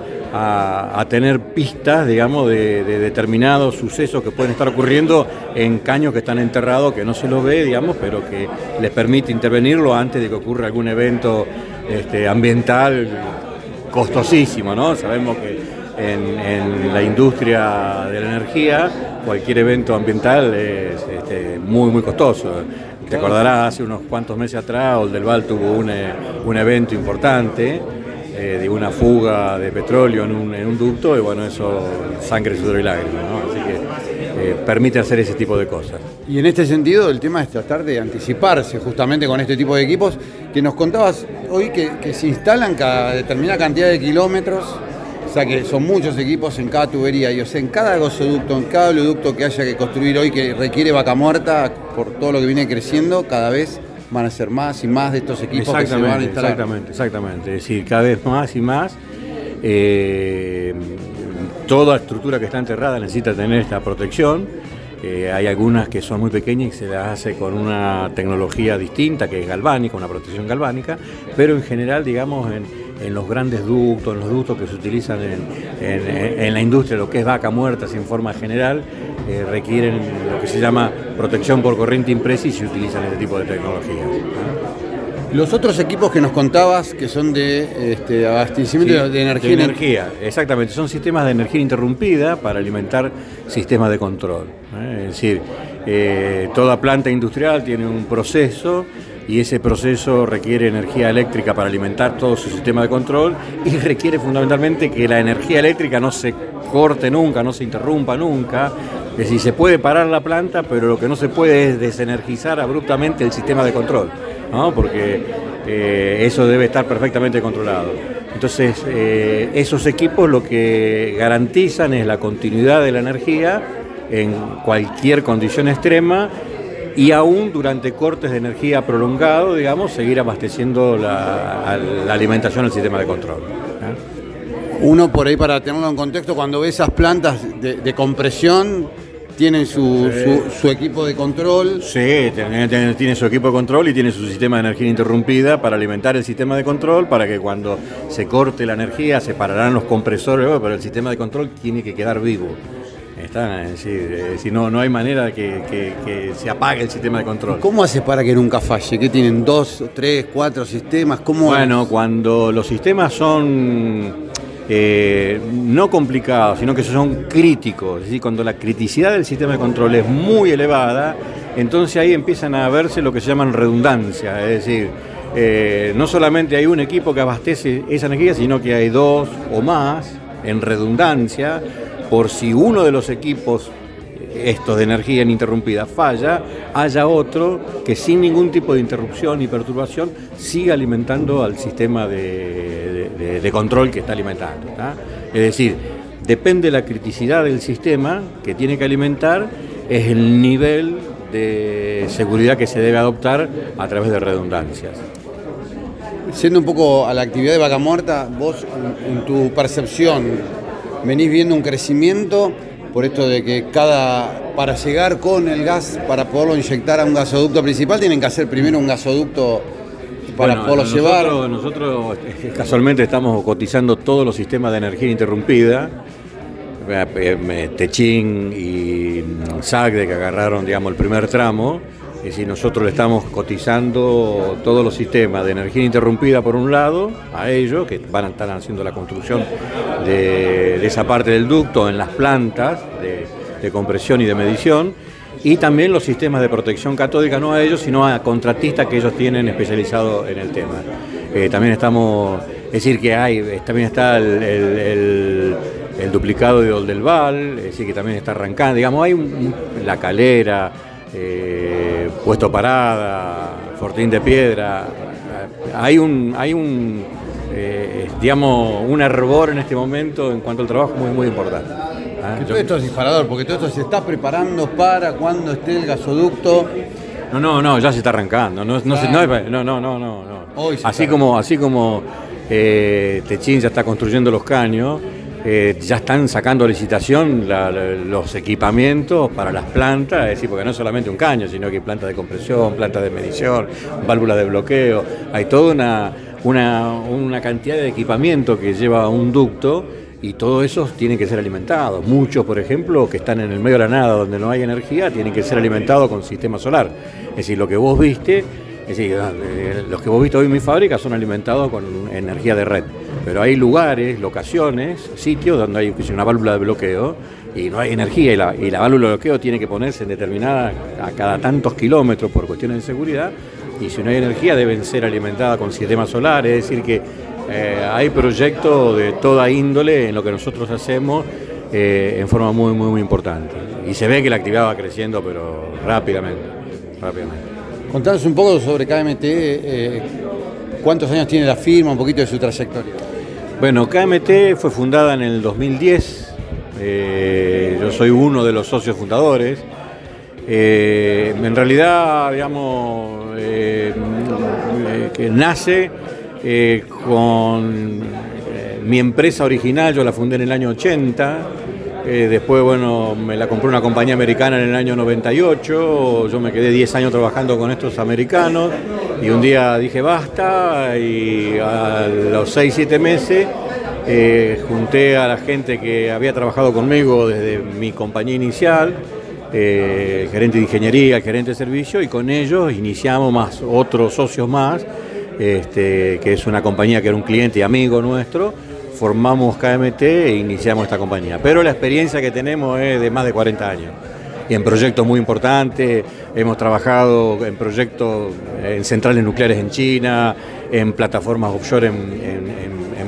tener pistas, digamos, de, determinados sucesos que pueden estar ocurriendo en caños que están enterrados, que no se los ve, digamos, pero que les permite intervenirlo antes de que ocurra algún evento este, ambiental costosísimo, ¿no? Sabemos que en, la industria de la energía cualquier evento ambiental es este, muy, muy costoso. Te acordarás, hace unos cuantos meses atrás, Oldelval tuvo un, un evento importante eh, de una fuga de petróleo en un, ducto y bueno, eso sangre, sudor y lágrimas, Así que eh, permite hacer ese tipo de cosas. Y en este sentido el tema es tratar de anticiparse justamente con este tipo de equipos que nos contabas hoy que, se instalan cada determinada cantidad de kilómetros o sea que son muchos equipos en cada tubería y o sea, en cada gasoducto, en cada oleoducto que haya que construir hoy que requiere vaca muerta por todo lo que viene creciendo, cada vez van a ser más y más de estos equipos que se van a instalar. Exactamente, exactamente. Es decir, cada vez más y más. Eh, toda estructura que está enterrada necesita tener esta protección. Eh, hay algunas que son muy pequeñas y se las hace con una tecnología distinta, que es galvánica, una protección galvánica, pero en general, digamos, en, en los grandes ductos, en los ductos que se utilizan en, la industria, lo que es vaca muerta en forma general, eh, requieren lo que se llama protección por corriente impresa y se utilizan este tipo de tecnologías. Los otros equipos que nos contabas, que son de este, abastecimiento de energía. De energía, exactamente. Son sistemas de energía interrumpida para alimentar sistemas de control. ¿eh? Es decir, eh, toda planta industrial tiene un proceso y ese proceso requiere energía eléctrica para alimentar todo su sistema de control y requiere fundamentalmente que la energía eléctrica no se corte nunca, no se interrumpa nunca. Es decir, se puede parar la planta, pero lo que no se puede es desenergizar abruptamente el sistema de control, ¿no? porque eh, eso debe estar perfectamente controlado. Entonces, eh, esos equipos lo que garantizan es la continuidad de la energía en cualquier condición extrema y aún durante cortes de energía prolongado, digamos, seguir abasteciendo la, alimentación al sistema de control. Uno por ahí para tenerlo en contexto, cuando ve esas plantas de, compresión, tienen su, equipo de control. Sí, tiene, su equipo de control y tiene su sistema de energía interrumpida para alimentar el sistema de control, para que cuando se corte la energía se pararán los compresores, pero el sistema de control tiene que quedar vivo. Está, es decir, no, no hay manera que, que, se apague el sistema de control. ¿Cómo haces para que nunca falle? ¿Qué tienen? ¿Dos, tres, cuatro sistemas? ¿Cómo bueno, cuando los sistemas son eh, no complicados, sino que son críticos, es decir, cuando la criticidad del sistema de control es muy elevada, entonces ahí empiezan a verse lo que se llaman redundancia, es decir, eh, no solamente hay un equipo que abastece esa energía, sino que hay dos o más en redundancia por si uno de los equipos estos de energía ininterrumpida falla, haya otro que sin ningún tipo de interrupción ni perturbación siga alimentando al sistema de, control que está alimentando. Es decir, depende de la criticidad del sistema que tiene que alimentar, es el nivel de seguridad que se debe adoptar a través de redundancias. Siendo un poco a la actividad de vaca muerta, vos en tu percepción, venís viendo un crecimiento por esto de que cada para llegar con el gas, para poderlo inyectar a un gasoducto principal, tienen que hacer primero un gasoducto para poderlo llevar. Nosotros eh, casualmente estamos cotizando todos los sistemas de energía interrumpida. Eh, eh, Techín y SAGDE que agarraron digamos, el primer tramo es decir, nosotros le estamos cotizando todos los sistemas de energía interrumpida por un lado a ellos, que van a estar haciendo la construcción de, esa parte del ducto en las plantas de, compresión y de medición, y también los sistemas de protección catódica, no a ellos, sino a contratistas que ellos tienen especializado en el tema. Eh, también estamos, es decir, que hay, también está el, duplicado de Oldelval, es decir, que también está arrancando, digamos, hay la calera, eh, Puesto Parada, Fortín de Piedra. Hay un, hay un eh, digamos, un hervor en este momento en cuanto al trabajo muy, muy importante. ¿Ah? Todo esto es disparador, porque todo esto se está preparando para cuando esté el gasoducto. No, no, no, ya se está arrancando. No, no, no, no, no, no, así, como, así como eh, Techín ya está construyendo los caños, eh, ya están sacando licitación los equipamientos para las plantas, es decir, porque no solamente un caño, sino que hay plantas de compresión, plantas de medición, válvulas de bloqueo, hay toda una, una, cantidad de equipamiento que lleva un ducto y todos esos tienen que ser alimentados. Muchos, por ejemplo, que están en el medio de la nada donde no hay energía, tienen que ser alimentados con sistema solar. Es decir, lo que vos viste, es decir, eh, los que vos viste hoy en mi fábrica son alimentados con energía de red pero hay lugares, locaciones, sitios donde hay una válvula de bloqueo y no hay energía y la, y la válvula de bloqueo tiene que ponerse en determinada a cada tantos kilómetros por cuestiones de seguridad y si no hay energía deben ser alimentadas con sistemas solares, es decir que eh, hay proyectos de toda índole en lo que nosotros hacemos eh, en forma muy, muy, muy importante. Y se ve que la actividad va creciendo, pero rápidamente, rápidamente. Contanos un poco sobre KMT, eh, cuántos años tiene la firma, un poquito de su trayectoria. Bueno, KMT fue fundada en el 2010. Eh, yo soy uno de los socios fundadores. Eh, en realidad, digamos, que nace con mi empresa original, yo la fundé en el año 80. Después, bueno, me la compró una compañía americana en el año 98. Yo me quedé 10 años trabajando con estos americanos. Y un día dije basta y a los 6, 7 meses eh, junté a la gente que había trabajado conmigo desde mi compañía inicial, eh, gerente de ingeniería, gerente de servicio, y con ellos iniciamos más otros socios más, este, que es una compañía que era un cliente y amigo nuestro, formamos KMT e iniciamos esta compañía. Pero la experiencia que tenemos es de más de 40 años. y en proyectos muy importantes. Hemos trabajado en proyectos en centrales nucleares en China, en plataformas offshore en,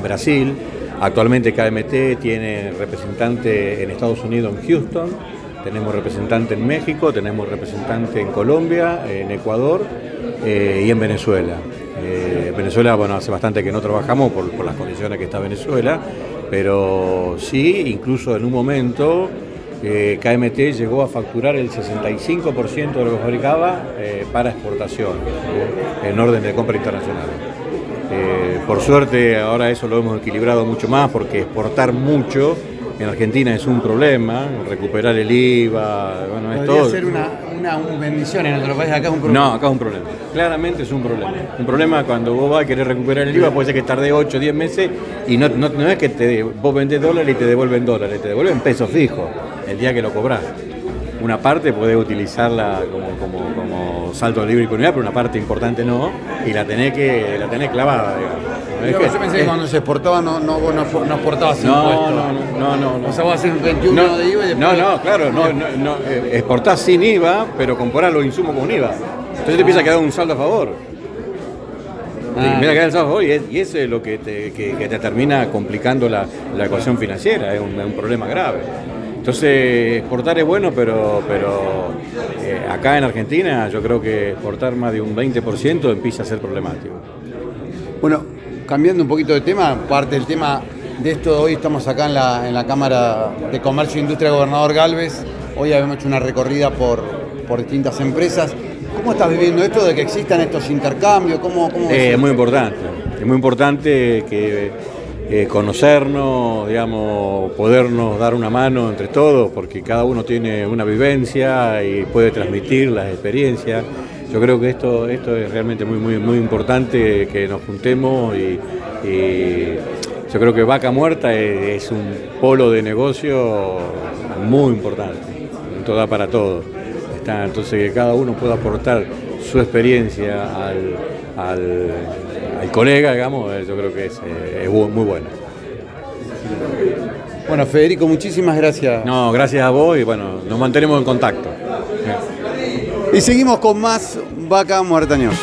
Brasil. Actualmente KMT tiene representante en Estados Unidos, en Houston, tenemos representante en México, tenemos representante en Colombia, en Ecuador eh, y en Venezuela. Eh, Venezuela, bueno, hace bastante que no trabajamos por, por las condiciones que está Venezuela, pero sí, incluso en un momento eh, KMT llegó a facturar el 65% de lo que fabricaba eh, para exportación, en orden de compra internacional. por suerte ahora eso lo hemos equilibrado mucho más porque exportar mucho en Argentina es un problema, recuperar el IVA, bueno, es todo. ser una, una, bendición en otro país, acá es un problema. No, acá es un problema. Claramente es un problema. Un problema cuando vos vas a querer recuperar el IVA, puede ser que tarde 8 o 10 meses y no, no, es que te, vos vendés dólares y te devuelven dólares, te devuelven pesos fijos el día que lo cobras. Una parte podés utilizarla como, como, como salto libre unidad, pero una parte importante no, y la tenés que la tenés clavada, digamos. Yo, pensé que cuando se exportaba no, no, no, no exportaba sin no, No, no, no, no. O sea, vos hacer un 21 de IVA y después... No, no, claro, no, no, no eh, exportás sin IVA, pero comprás los insumos con IVA. Entonces te empieza a quedar un saldo a favor. Ah, mira que el saldo y, y, eso es lo que te, que, te termina complicando la, la, ecuación financiera, es un, un problema grave. Entonces, exportar es bueno, pero, pero eh, acá en Argentina yo creo que exportar más de un 20% empieza a ser problemático. Bueno, cambiando un poquito de tema, parte del tema de esto, hoy estamos acá en la, en la Cámara de Comercio e Industria Gobernador Galvez, hoy habíamos hecho una recorrida por, por distintas empresas. ¿Cómo estás viviendo esto de que existan estos intercambios? ¿Cómo, eh, es muy importante, es muy importante que eh, conocernos, digamos, podernos dar una mano entre todos, porque cada uno tiene una vivencia y puede transmitir las experiencias. Yo creo que esto, esto es realmente muy, muy, muy importante que nos juntemos y, yo creo que Vaca Muerta es, un polo de negocio muy importante, todo para todo. Está, entonces que cada uno pueda aportar su experiencia al, colega, digamos, yo creo que es, eh, es muy bueno. Bueno, Federico, muchísimas gracias. No, gracias a vos y bueno, nos mantenemos en contacto. Y seguimos con más Vaca Muerta News.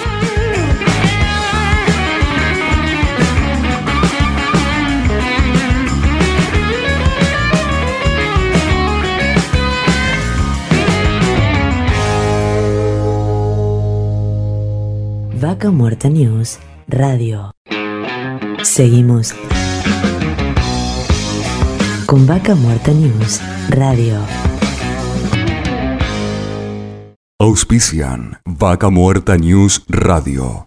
Vaca Muerta News Radio. Seguimos con Vaca Muerta News Radio. Auspician Vaca Muerta News Radio.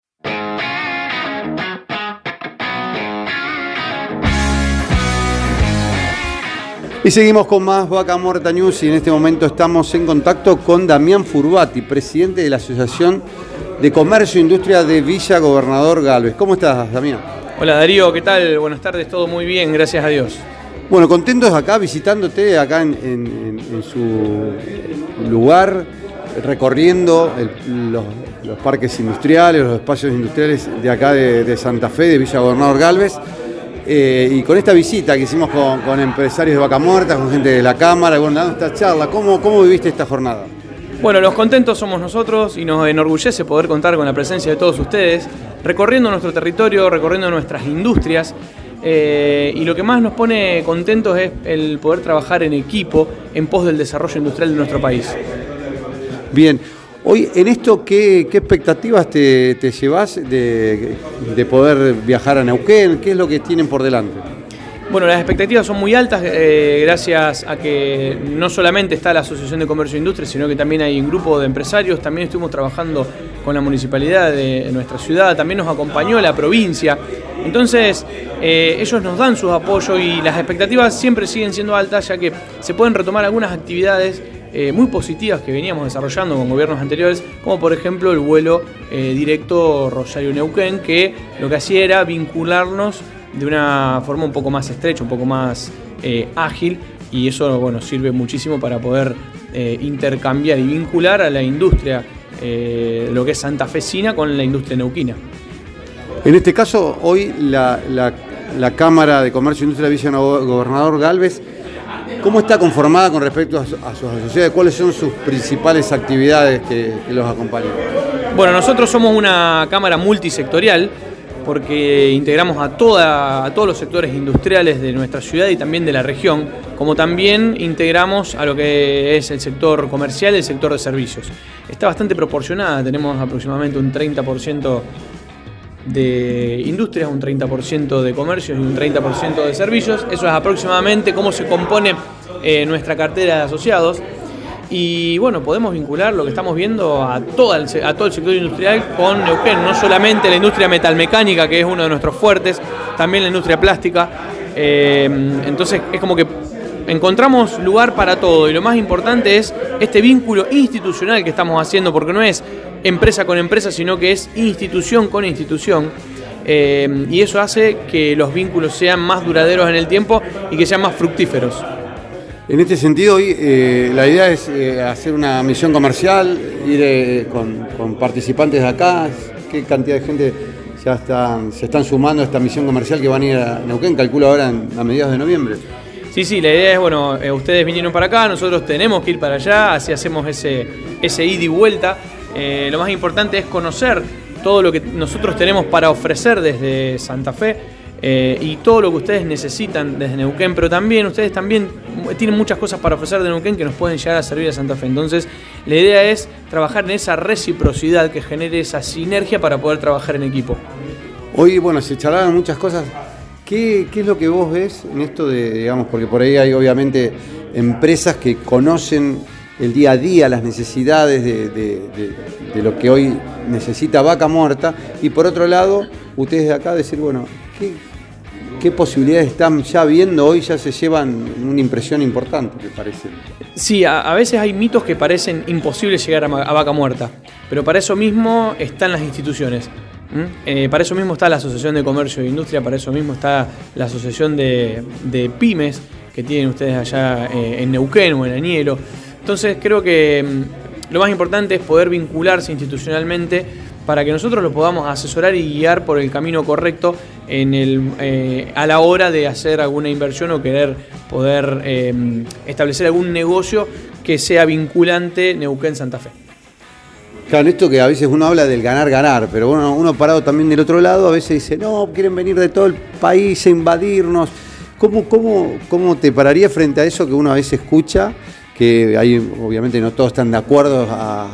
Y seguimos con más Vaca Muerta News y en este momento estamos en contacto con Damián Furbati, presidente de la Asociación de Comercio e Industria de Villa Gobernador Galvez. ¿Cómo estás, Damián? Hola Darío, ¿qué tal? Buenas tardes, todo muy bien, gracias a Dios. Bueno, contentos acá visitándote acá en, su lugar, recorriendo los, parques industriales, los espacios industriales de acá de, de Santa Fe, de Villa Gobernador Galvez. Eh, y con esta visita que hicimos con, empresarios de Vaca Muerta, con gente de la Cámara, bueno, dando esta charla, ¿cómo, ¿cómo viviste esta jornada? Bueno, los contentos somos nosotros y nos enorgullece poder contar con la presencia de todos ustedes, recorriendo nuestro territorio, recorriendo nuestras industrias. Eh, y lo que más nos pone contentos es el poder trabajar en equipo en pos del desarrollo industrial de nuestro país. Bien, Hoy, en esto, ¿qué, expectativas te, llevas de, poder viajar a Neuquén? ¿Qué es lo que tienen por delante? Bueno, las expectativas son muy altas eh, gracias a que no solamente está la Asociación de Comercio e Industria, sino que también hay un grupo de empresarios. También estuvimos trabajando con la municipalidad de nuestra ciudad, también nos acompañó la provincia. Entonces, eh, ellos nos dan sus apoyos y las expectativas siempre siguen siendo altas, ya que se pueden retomar algunas actividades eh, muy positivas que veníamos desarrollando con gobiernos anteriores, como por ejemplo el vuelo eh, directo Rosario-Neuquén, que lo que hacía era vincularnos de una forma un poco más estrecha, un poco más eh, ágil y eso bueno, sirve muchísimo para poder intercambiar y vincular a la industria, lo que es santafesina, con la industria neuquina. En este caso, hoy la, Cámara de Comercio e Industria de Villa Gobernador Galvez, ¿cómo está conformada con respecto a, sus asociaciones? ¿Cuáles son sus principales actividades que, los acompañan? Bueno, nosotros somos una Cámara multisectorial porque integramos a, a todos los sectores industriales de nuestra ciudad y también de la región, como también integramos a lo que es el sector comercial y el sector de servicios. Está bastante proporcionada, tenemos aproximadamente un 30% de industrias, un 30% de comercios y un 30% de servicios. Eso es aproximadamente cómo se compone eh, nuestra cartera de asociados. Y bueno, podemos vincular lo que estamos viendo a, todo el, a todo el sector industrial con Neuquén, no solamente la industria metalmecánica, que es uno de nuestros fuertes, también la industria plástica. Eh, entonces es como que encontramos lugar para todo y lo más importante es este vínculo institucional que estamos haciendo, porque no es empresa con empresa, sino que es institución con institución. Eh, y eso hace que los vínculos sean más duraderos en el tiempo y que sean más fructíferos. En este sentido, hoy eh, la idea es eh, hacer una misión comercial, ir eh, con, participantes de acá. ¿Qué cantidad de gente ya están, se están sumando a esta misión comercial que van a ir a Neuquén? Calculo ahora a mediados de noviembre. Sí, sí, la idea es, bueno, ustedes vinieron para acá, nosotros tenemos que ir para allá, así hacemos ese, ese ida y vuelta. Lo más importante es conocer todo lo que nosotros tenemos para ofrecer desde Santa Fe eh, y todo lo que ustedes necesitan desde Neuquén, pero también ustedes también tienen muchas cosas para ofrecer de Neuquén que nos pueden llegar a servir a Santa Fe. Entonces, la idea es trabajar en esa reciprocidad que genere esa sinergia para poder trabajar en equipo. Hoy, bueno, se charlaron muchas cosas. ¿Qué, es lo que vos ves en esto de, digamos, porque por ahí hay obviamente empresas que conocen el día a día las necesidades de, de lo que hoy necesita vaca muerta y por otro lado, ustedes de acá decir, bueno, ¿qué, qué posibilidades están ya viendo hoy, ya se llevan una impresión importante, me parece. Sí, a, veces hay mitos que parecen imposibles llegar a, vaca muerta, pero para eso mismo están las instituciones. Eh, para eso mismo está la Asociación de Comercio e Industria, para eso mismo está la Asociación de, Pymes que tienen ustedes allá eh, en Neuquén o en Añelo. Entonces creo que mm, lo más importante es poder vincularse institucionalmente para que nosotros lo podamos asesorar y guiar por el camino correcto en eh, a la hora de hacer alguna inversión o querer poder eh, establecer algún negocio que sea vinculante Neuquén-Santa Fe. Claro, esto que a veces uno habla del ganar-ganar, pero bueno, uno parado también del otro lado a veces dice, no, quieren venir de todo el país a invadirnos. ¿Cómo, cómo, cómo te pararía frente a eso que uno a veces escucha? Que ahí obviamente no todos están de acuerdo a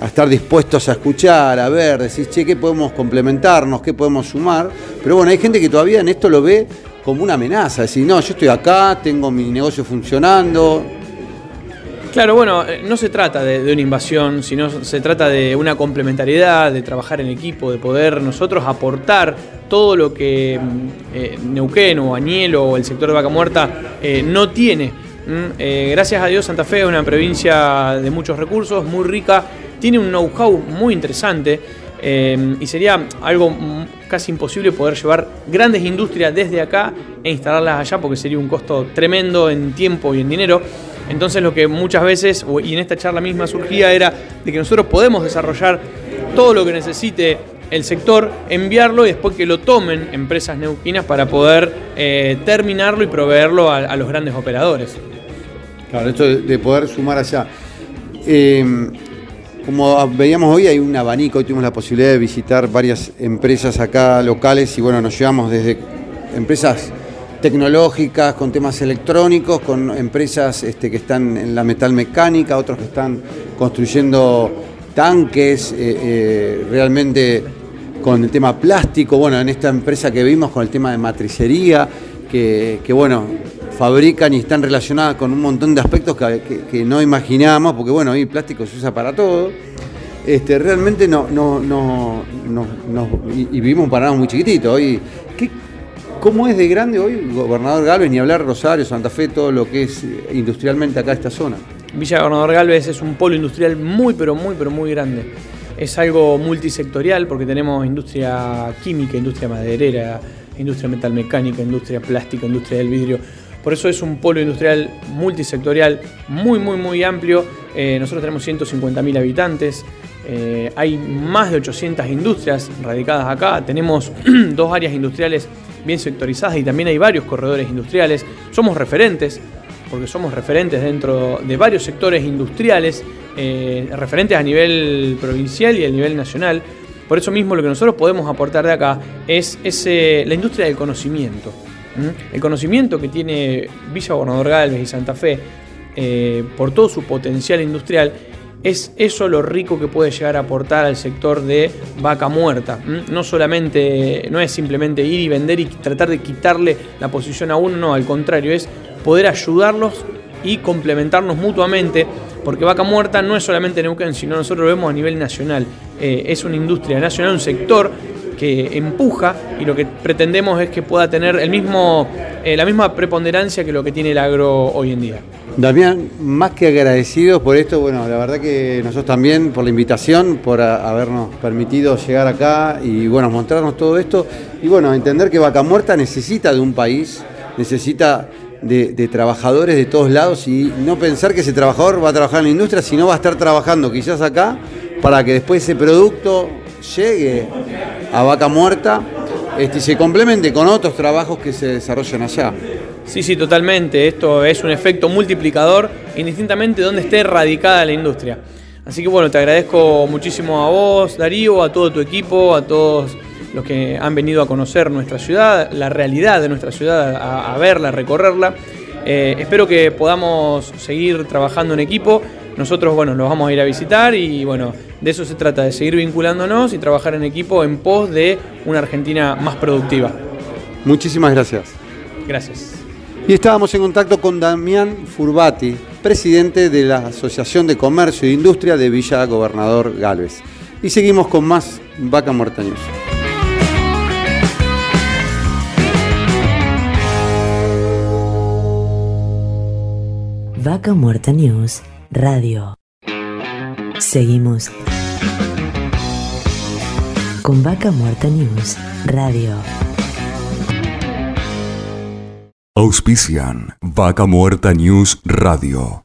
a estar dispuestos a escuchar, a ver, decir, che, ¿qué podemos complementarnos? ¿Qué podemos sumar? Pero bueno, hay gente que todavía en esto lo ve como una amenaza, decir, no, yo estoy acá, tengo mi negocio funcionando. Claro, bueno, eh, no se trata de, una invasión, sino se trata de una complementariedad, de trabajar en equipo, de poder nosotros aportar todo lo que mm, eh, Neuquén o Añelo o el sector de Vaca Muerta eh, no tiene. Mm, gracias a Dios Santa Fe es una provincia de muchos recursos, muy rica tiene un know-how muy interesante eh, y sería algo casi imposible poder llevar grandes industrias desde acá e instalarlas allá porque sería un costo tremendo en tiempo y en dinero. Entonces lo que muchas veces, y en esta charla misma surgía, era de que nosotros podemos desarrollar todo lo que necesite el sector, enviarlo y después que lo tomen empresas neuquinas para poder eh, terminarlo y proveerlo a, los grandes operadores. Claro, esto de, poder sumar allá. Eh, como veíamos hoy, hay un abanico, hoy tuvimos la posibilidad de visitar varias empresas acá locales y bueno, nos llevamos desde empresas tecnológicas, con temas electrónicos, con empresas este, que están en la metalmecánica, otros que están construyendo tanques, eh, eh, realmente con el tema plástico, bueno, en esta empresa que vimos con el tema de matricería, que, bueno, fabrican y están relacionadas con un montón de aspectos que, no imaginábamos, porque bueno, hoy plástico se usa para todo. Este, realmente no, no, no, y, vivimos un panorama muy chiquitito. Hoy, ¿Cómo es de grande hoy, gobernador Galvez, ni hablar Rosario, Santa Fe, todo lo que es industrialmente acá esta zona? Villa Gobernador Galvez es un polo industrial muy, pero muy, pero muy grande. Es algo multisectorial porque tenemos industria química, industria maderera, industria metalmecánica, industria plástica, industria del vidrio. Por eso es un polo industrial multisectorial muy, muy, muy amplio. Eh, nosotros tenemos 150.000 habitantes. Eh, hay más de 800 industrias radicadas acá. Tenemos dos áreas industriales bien sectorizadas y también hay varios corredores industriales. Somos referentes, porque somos referentes dentro de varios sectores industriales, eh, referentes a nivel provincial y a nivel nacional. Por eso mismo lo que nosotros podemos aportar de acá es la industria del conocimiento. El conocimiento que tiene Villa Gobernador Galvez y Santa Fe eh, por todo su potencial industrial es eso lo rico que puede llegar a aportar al sector de vaca muerta. No solamente, no es simplemente ir y vender y tratar de quitarle la posición a uno, no, al contrario, es poder ayudarlos y complementarnos mutuamente, porque vaca muerta no es solamente Neuquén, sino nosotros lo vemos a nivel nacional. Eh, es una industria nacional, un sector que empuja y lo que pretendemos es que pueda tener el mismo, eh, la misma preponderancia que lo que tiene el agro hoy en día. Damián, más que agradecidos por esto, bueno, la verdad que nosotros también por la invitación, por habernos permitido llegar acá y bueno, mostrarnos todo esto y bueno, entender que Vaca Muerta necesita de un país, necesita de, trabajadores de todos lados y no pensar que ese trabajador va a trabajar en la industria, sino va a estar trabajando quizás acá para que después ese producto llegue a vaca muerta este, y se complemente con otros trabajos que se desarrollan allá. Sí, sí, totalmente. Esto es un efecto multiplicador indistintamente donde esté radicada la industria. Así que bueno, te agradezco muchísimo a vos, Darío, a todo tu equipo, a todos los que han venido a conocer nuestra ciudad, la realidad de nuestra ciudad, a, verla, a recorrerla. Eh, espero que podamos seguir trabajando en equipo. Nosotros, bueno, los vamos a ir a visitar y bueno, de eso se trata, de seguir vinculándonos y trabajar en equipo en pos de una Argentina más productiva. Muchísimas gracias. Gracias. Y estábamos en contacto con Damián Furbati, presidente de la Asociación de Comercio e Industria de Villa Gobernador Galvez. Y seguimos con más Vaca Muerta News. Vaca Muerta News Radio. Seguimos con Vaca Muerta News Radio. Auspician Vaca Muerta News Radio.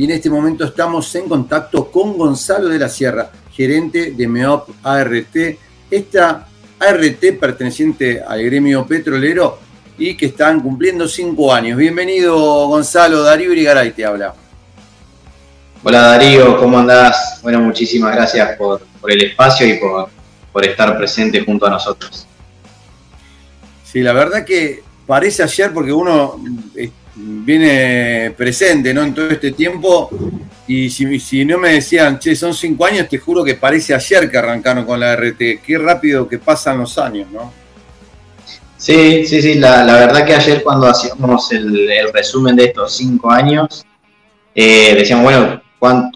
y en este momento estamos en contacto con Gonzalo de la Sierra, gerente de MEOP ART. Esta ART perteneciente al gremio petrolero y que están cumpliendo cinco años. Bienvenido Gonzalo, Darío Irigaray te habla. Hola Darío, ¿cómo andás? Bueno, muchísimas gracias por, el espacio y por, por estar presente junto a nosotros. Sí, la verdad que parece ayer porque uno viene presente ¿no? en todo este tiempo. Y si, no me decían, che, son cinco años, te juro que parece ayer que arrancaron con la RT. Qué rápido que pasan los años, ¿no? Sí, sí, sí. La, verdad que ayer cuando hacíamos el, resumen de estos cinco años, eh, decíamos, bueno,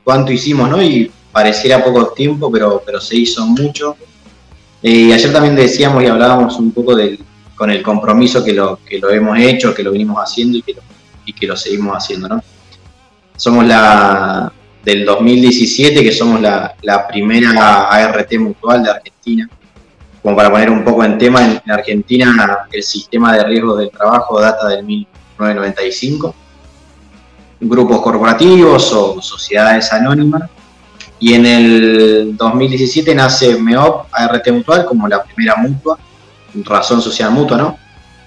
¿cuánto, hicimos, no? Y pareciera poco tiempo, pero, pero se hizo mucho. Eh, y ayer también decíamos y hablábamos un poco del, con el compromiso que lo, que lo hemos hecho, que lo venimos haciendo y que lo, y que lo seguimos haciendo, ¿no? Somos la del 2017, que somos la, primera ART mutual de Argentina. Como para poner un poco en tema, en, Argentina el sistema de riesgo del trabajo data del 1995. Grupos corporativos o sociedades anónimas. Y en el 2017 nace MEOP ART Mutual como la primera mutua razón social mutua, ¿no?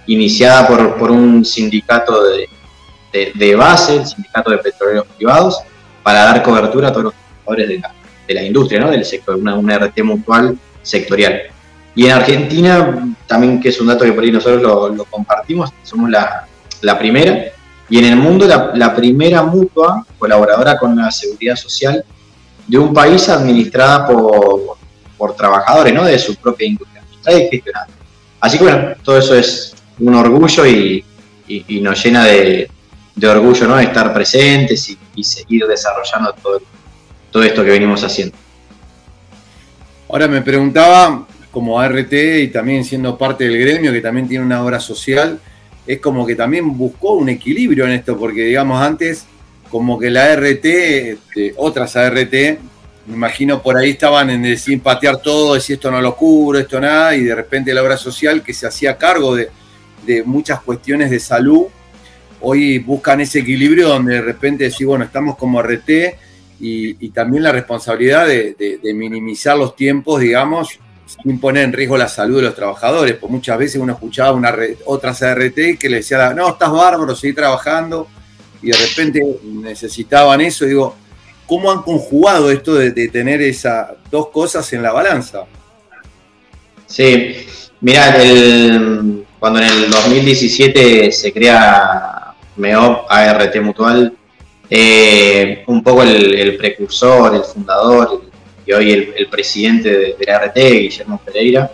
Iniciada por, por un sindicato de, de, base, el sindicato de petroleros privados, para dar cobertura a todos los trabajadores de la, de la industria, ¿no? Del sector, una, una RT mutual sectorial. Y en Argentina, también que es un dato que por ahí nosotros lo, compartimos, somos la, la, primera, y en el mundo la, primera mutua colaboradora con la seguridad social de un país administrada por, por trabajadores, ¿no? De su propia industria, Así que bueno, todo eso es un orgullo y, nos llena de, orgullo, ¿no? De estar presentes y, seguir desarrollando todo, todo esto que venimos haciendo. Ahora me preguntaba, como ART y también siendo parte del gremio, que también tiene una obra social, es como que también buscó un equilibrio en esto, porque digamos antes, como que la ART, este, otras ART, me imagino por ahí estaban en decir patear todo, decir esto no lo cubro, esto nada, y de repente la obra social que se hacía cargo de, muchas cuestiones de salud, hoy buscan ese equilibrio donde de repente decís, bueno, estamos como RT y, también la responsabilidad de, minimizar los tiempos, digamos, sin poner en riesgo la salud de los trabajadores, pues muchas veces uno escuchaba una otra CRT que le decía, no, estás bárbaro, seguí trabajando, y de repente necesitaban eso, digo, ¿cómo han conjugado esto de, tener esas dos cosas en la balanza? Sí, mira, cuando en el 2017 se crea MEOP ART Mutual, eh, un poco el, precursor, el fundador y hoy el, presidente de, la ART, Guillermo Pereira,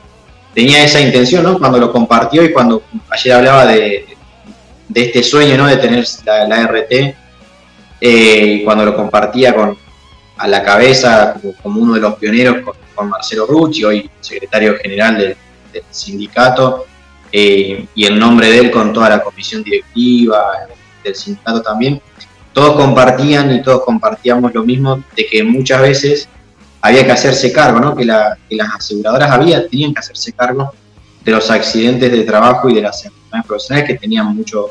tenía esa intención, ¿no? Cuando lo compartió y cuando ayer hablaba de, este sueño, ¿no? De tener la, ART, eh, cuando lo compartía con a la cabeza como, uno de los pioneros con, Marcelo Rucci, hoy secretario general del, sindicato, eh, y el nombre de él con toda la comisión directiva del sindicato también, todos compartían y todos compartíamos lo mismo de que muchas veces había que hacerse cargo, ¿no? que, las aseguradoras había, tenían que hacerse cargo de los accidentes de trabajo y de las enfermedades profesionales que tenían muchos,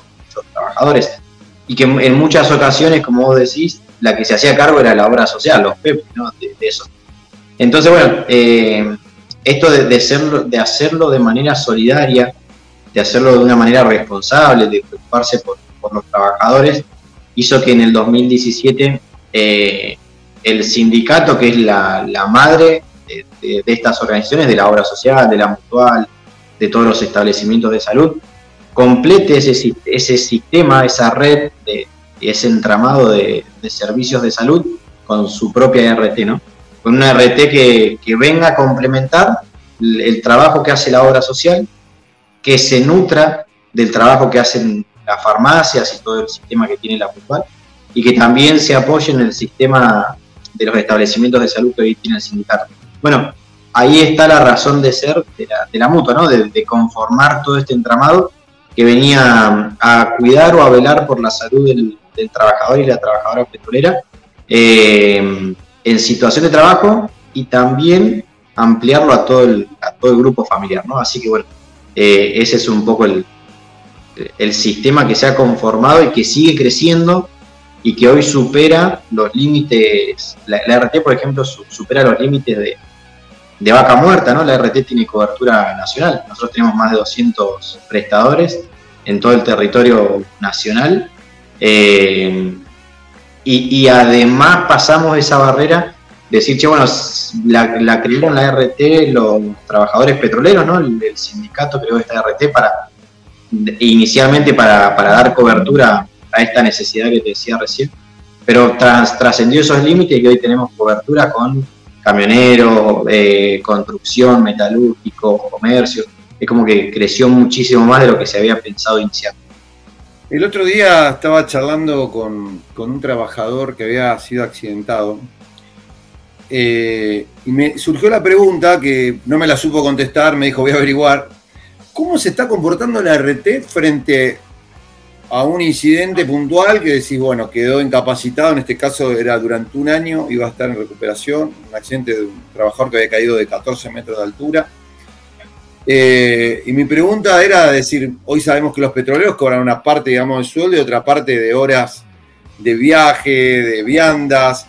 trabajadores. Y que en muchas ocasiones, como vos decís, la que se hacía cargo era la obra social, los PEP, ¿no? de, eso. Entonces, bueno, eh, esto de, de, de hacerlo de manera solidaria, de hacerlo de una manera responsable, de preocuparse por, por los trabajadores, hizo que en el 2017 eh, el sindicato, que es la, madre de, estas organizaciones, de la obra social, de la mutual, de todos los establecimientos de salud, complete ese, ese sistema, esa red, ese entramado de, servicios de salud con su propia RT, ¿no? Con una RT que, que venga a complementar el trabajo que hace la obra social, que se nutra del trabajo que hacen las farmacias y todo el sistema que tiene la mutual, y que también se apoye en el sistema de los establecimientos de salud que hoy tiene el sindicato. Bueno, ahí está la razón de ser de la, de mutua, ¿no? De, conformar todo este entramado que venía a cuidar o a velar por la salud del, trabajador y la trabajadora petrolera eh, en situación de trabajo y también ampliarlo a todo el, a todo el grupo familiar, ¿no? Así que bueno, eh, ese es un poco el, el sistema que se ha conformado y que sigue creciendo y que hoy supera los límites, la, RT por ejemplo supera los límites de, de, vaca muerta, ¿no? La RT tiene cobertura nacional, nosotros tenemos más de 200 prestadores en todo el territorio nacional eh, y, además pasamos esa barrera decir, che, bueno, la, la crearon la RT los trabajadores petroleros, ¿no? El, el sindicato creó esta RT para inicialmente para, dar cobertura a esta necesidad que te decía recién, pero trascendió esos límites y hoy tenemos cobertura con camioneros, eh, construcción, metalúrgico, comercio. Es como que creció muchísimo más de lo que se había pensado inicialmente. El otro día estaba charlando con, un trabajador que había sido accidentado eh, y me surgió la pregunta que no me la supo contestar, me dijo voy a averiguar ¿Cómo se está comportando la RT frente a un incidente puntual que decís, bueno, quedó incapacitado, en este caso era durante un año, iba a estar en recuperación, un accidente de un trabajador que había caído de 14 metros de altura. Eh, y mi pregunta era decir, hoy sabemos que los petroleros cobran una parte, digamos, de sueldo y otra parte de horas de viaje, de viandas,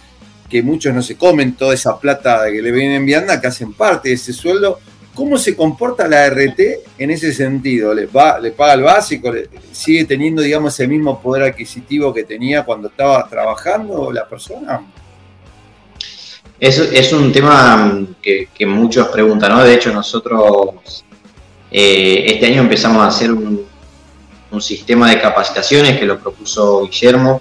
que muchos no se comen toda esa plata que le vienen en vianda, que hacen parte de ese sueldo ¿Cómo se comporta la RT en ese sentido? ¿Le, va, le paga el básico? ¿Sigue teniendo, digamos, ese mismo poder adquisitivo que tenía cuando estaba trabajando la persona? Es, es un tema que, muchos preguntan, ¿no? De hecho, nosotros eh, este año empezamos a hacer un, un sistema de capacitaciones que lo propuso Guillermo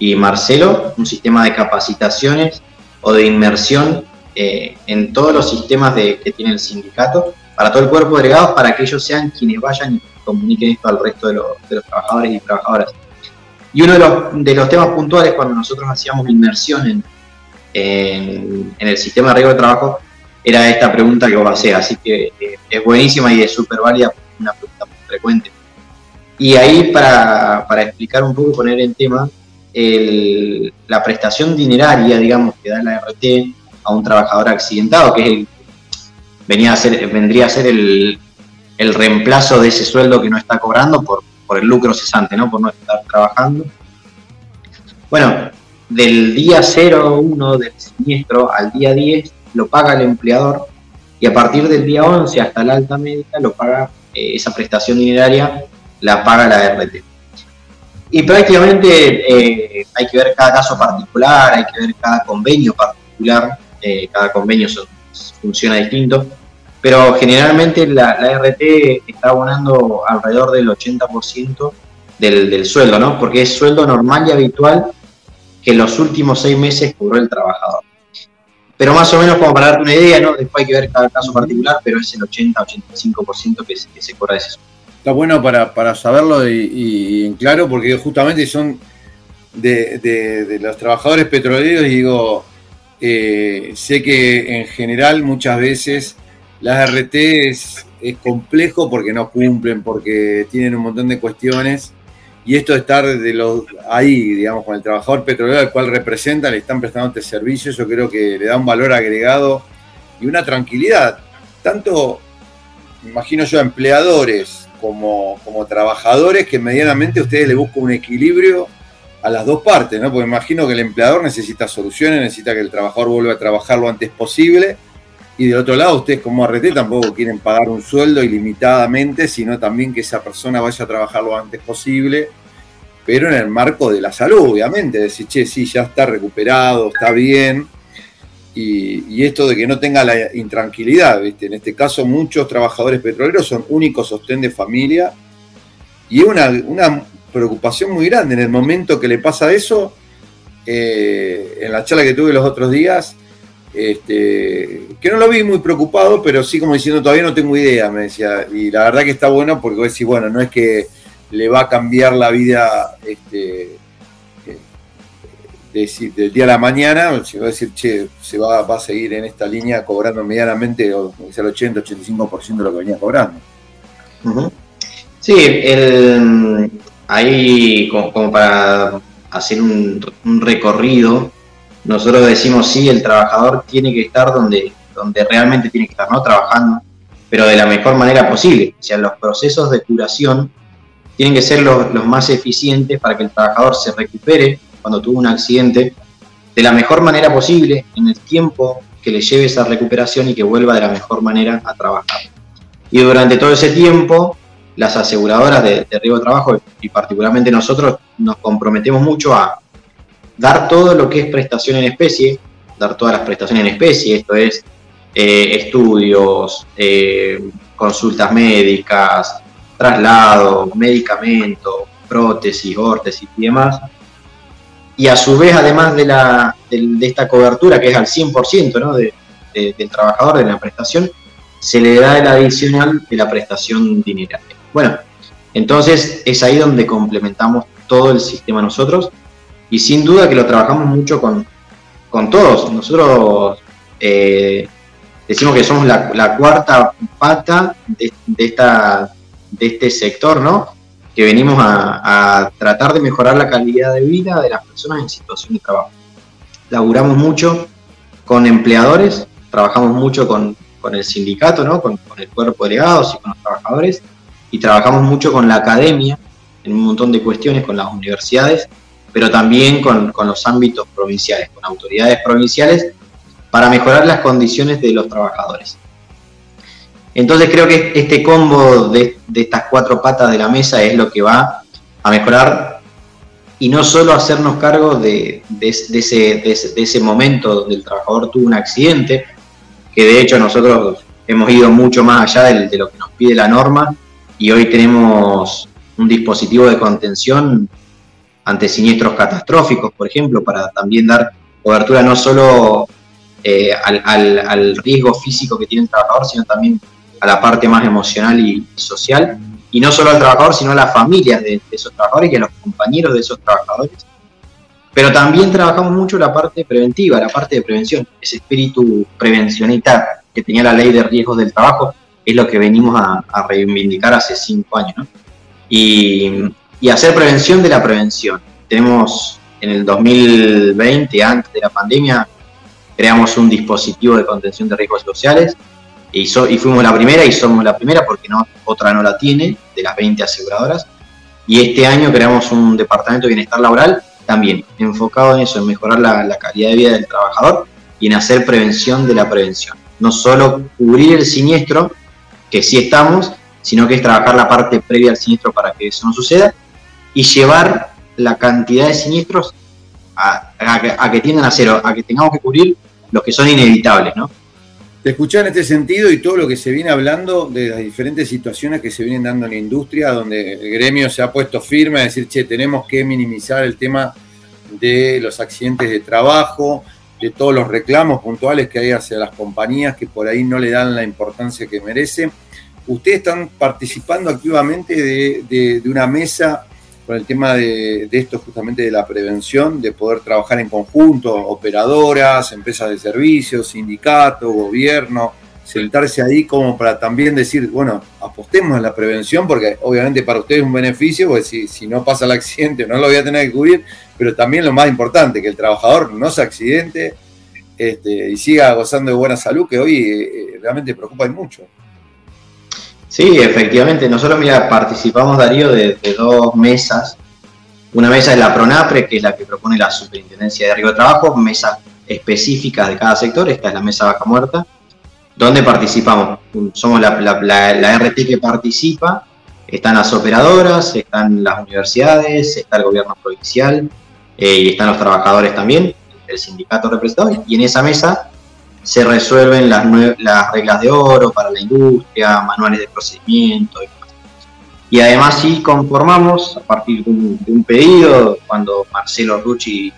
y Marcelo, un sistema de capacitaciones o de inmersión eh, en todos los sistemas de, que tiene el sindicato, para todo el cuerpo de delegados, para que ellos sean quienes vayan y comuniquen esto al resto de, los trabajadores y trabajadoras. Y uno de los, de los temas puntuales cuando nosotros hacíamos inmersión en, en, el sistema de riesgo de trabajo era esta pregunta que vos hacés, así que eh, es buenísima y es súper válida, una pregunta muy frecuente. Y ahí para, para explicar un poco, poner en tema, el, la prestación dineraria, digamos, que da la RT a un trabajador accidentado, que es el, venía a ser, vendría a ser el, el reemplazo de ese sueldo que no está cobrando por, por el lucro cesante, ¿no? por no estar trabajando. Bueno, del día 0 1 del siniestro al día 10 lo paga el empleador y a partir del día 11 hasta la alta médica lo paga eh, esa prestación dineraria, la paga la RT. Y prácticamente eh, hay que ver cada caso particular, hay que ver cada convenio particular, eh, cada convenio funciona distinto, pero generalmente la, RT está abonando alrededor del 80% del, del sueldo, ¿no? Porque es sueldo normal y habitual que en los últimos seis meses cobró el trabajador. Pero más o menos como para darte una idea, ¿no? Después hay que ver cada caso particular, pero es el 80-85% que, que se cobra ese sueldo. Está bueno para, saberlo y, en claro, porque justamente son de, los trabajadores petroleros y digo, eh, sé que en general muchas veces las RT es, es, complejo porque no cumplen, porque tienen un montón de cuestiones y esto de estar de los, ahí, digamos, con el trabajador petrolero al cual representan, le están prestando este servicio, yo creo que le da un valor agregado y una tranquilidad. Tanto, imagino yo, empleadores como, como trabajadores, que medianamente ustedes le buscan un equilibrio a las dos partes, ¿no? Porque imagino que el empleador necesita soluciones, necesita que el trabajador vuelva a trabajar lo antes posible y del otro lado, ustedes como RT tampoco quieren pagar un sueldo ilimitadamente, sino también que esa persona vaya a trabajar lo antes posible, pero en el marco de la salud, obviamente. Decir, che, sí, ya está recuperado, está bien. Y, esto de que no tenga la intranquilidad. En este caso, muchos trabajadores petroleros son únicos sostén de familia y una, una preocupación muy grande en el momento que le pasa eso. Eh, en la charla que tuve los otros días, este, que no lo vi muy preocupado, pero sí como diciendo, todavía no tengo idea, me decía. Y la verdad que está bueno porque vos decís, bueno, no es que le va a cambiar la vida este, eh, del día a la mañana, si va a decir, che, se va, va a seguir en esta línea cobrando medianamente o el 80, 85% de lo que venía cobrando. Sí, el, ahí como, para hacer un, recorrido nosotros decimos sí, el trabajador tiene que estar donde, donde realmente tiene que estar, ¿no? Trabajando, pero de la mejor manera posible. O sea, los procesos de curación tienen que ser los, más eficientes para que el trabajador se recupere cuando tuvo un accidente de la mejor manera posible, en el tiempo que le lleve esa recuperación y que vuelva de la mejor manera a trabajar. Y durante todo ese tiempo, las aseguradoras de, de riesgo de trabajo y particularmente nosotros nos comprometemos mucho a dar todo lo que es prestación en especie, dar todas las prestaciones en especie, esto es eh, estudios, eh, consultas médicas, traslado, medicamento, prótesis, órtesis y demás. Y a su vez, además de, la, de, esta cobertura que es al 100% ¿no? de, del trabajador de la prestación, se le da el adicional de la prestación dineraria. Bueno, entonces es ahí donde complementamos todo el sistema nosotros y sin duda que lo trabajamos mucho con, todos. Nosotros eh, decimos que somos la, cuarta pata de, esta, de este sector, ¿no? Que venimos a, tratar de mejorar la calidad de vida de las personas en situación de trabajo. Laburamos mucho con empleadores, trabajamos mucho con, el sindicato, ¿no? Con, el cuerpo de delegados y con los trabajadores, y trabajamos mucho con la academia en un montón de cuestiones, con las universidades, pero también con, los ámbitos provinciales, con autoridades provinciales, para mejorar las condiciones de los trabajadores. Entonces creo que este combo de, estas cuatro patas de la mesa es lo que va a mejorar y no solo hacernos cargo de, ese, momento donde el trabajador tuvo un accidente, que de hecho nosotros hemos ido mucho más allá de, de lo que nos pide la norma y hoy tenemos un dispositivo de contención ante siniestros catastróficos, por ejemplo, para también dar cobertura no solo eh, al, riesgo físico que tiene el trabajador, sino también a la parte más emocional y social. y no solo al trabajador, sino a las familias de, esos trabajadores y a los compañeros de esos trabajadores. Pero también trabajamos mucho la parte preventiva, la parte de prevención, ese espíritu prevencionista que tenía la ley de riesgos del trabajo, es lo que venimos a, reivindicar hace cinco años. Y, y hacer prevención de la prevención. Tenemos en el 2020, antes de la pandemia, creamos un dispositivo de contención de riesgos sociales y, fuimos la primera y somos la primera porque no, otra no la tiene, de las 20 aseguradoras. Y este año creamos un departamento de bienestar laboral también enfocado en eso, en mejorar la, la calidad de vida del trabajador y en hacer prevención de la prevención. No solo cubrir el siniestro, que sí estamos, sino que es trabajar la parte previa al siniestro para que eso no suceda y llevar la cantidad de siniestros a, a, que tiendan a cero, a que tengamos que cubrir los que son inevitables, ¿no? Te escuché en este sentido y todo lo que se viene hablando de las diferentes situaciones que se vienen dando en la industria, donde el gremio se ha puesto firme a decir, che, tenemos que minimizar el tema de los accidentes de trabajo, de todos los reclamos puntuales que hay hacia las compañías que por ahí no le dan la importancia que merece. Ustedes están participando activamente de una mesa con el tema de, esto justamente de la prevención, de poder trabajar en conjunto, operadoras, empresas de servicios, sindicatos, gobierno, sentarse ahí como para también decir, bueno, apostemos en la prevención, porque obviamente para ustedes es un beneficio, porque si, no pasa el accidente no lo voy a tener que cubrir, pero también lo más importante, que el trabajador no se accidente este, y siga gozando de buena salud, que hoy eh, realmente preocupa mucho. Sí, efectivamente. Nosotros, mira, participamos, Darío, de, dos mesas. Una mesa es la PRONAPRE, que es la que propone la Superintendencia de Riesgo de Trabajo, mesas específicas de cada sector. Esta es la mesa Vaca Muerta, donde participamos. Somos la, la, RT que participa. Están las operadoras, están las universidades, está el gobierno provincial eh, y están los trabajadores también, el sindicato representado. Y en esa mesa se resuelven las, las reglas de oro para la industria, manuales de procedimiento y Y además sí conformamos a partir de un, pedido, cuando Marcelo Rucci,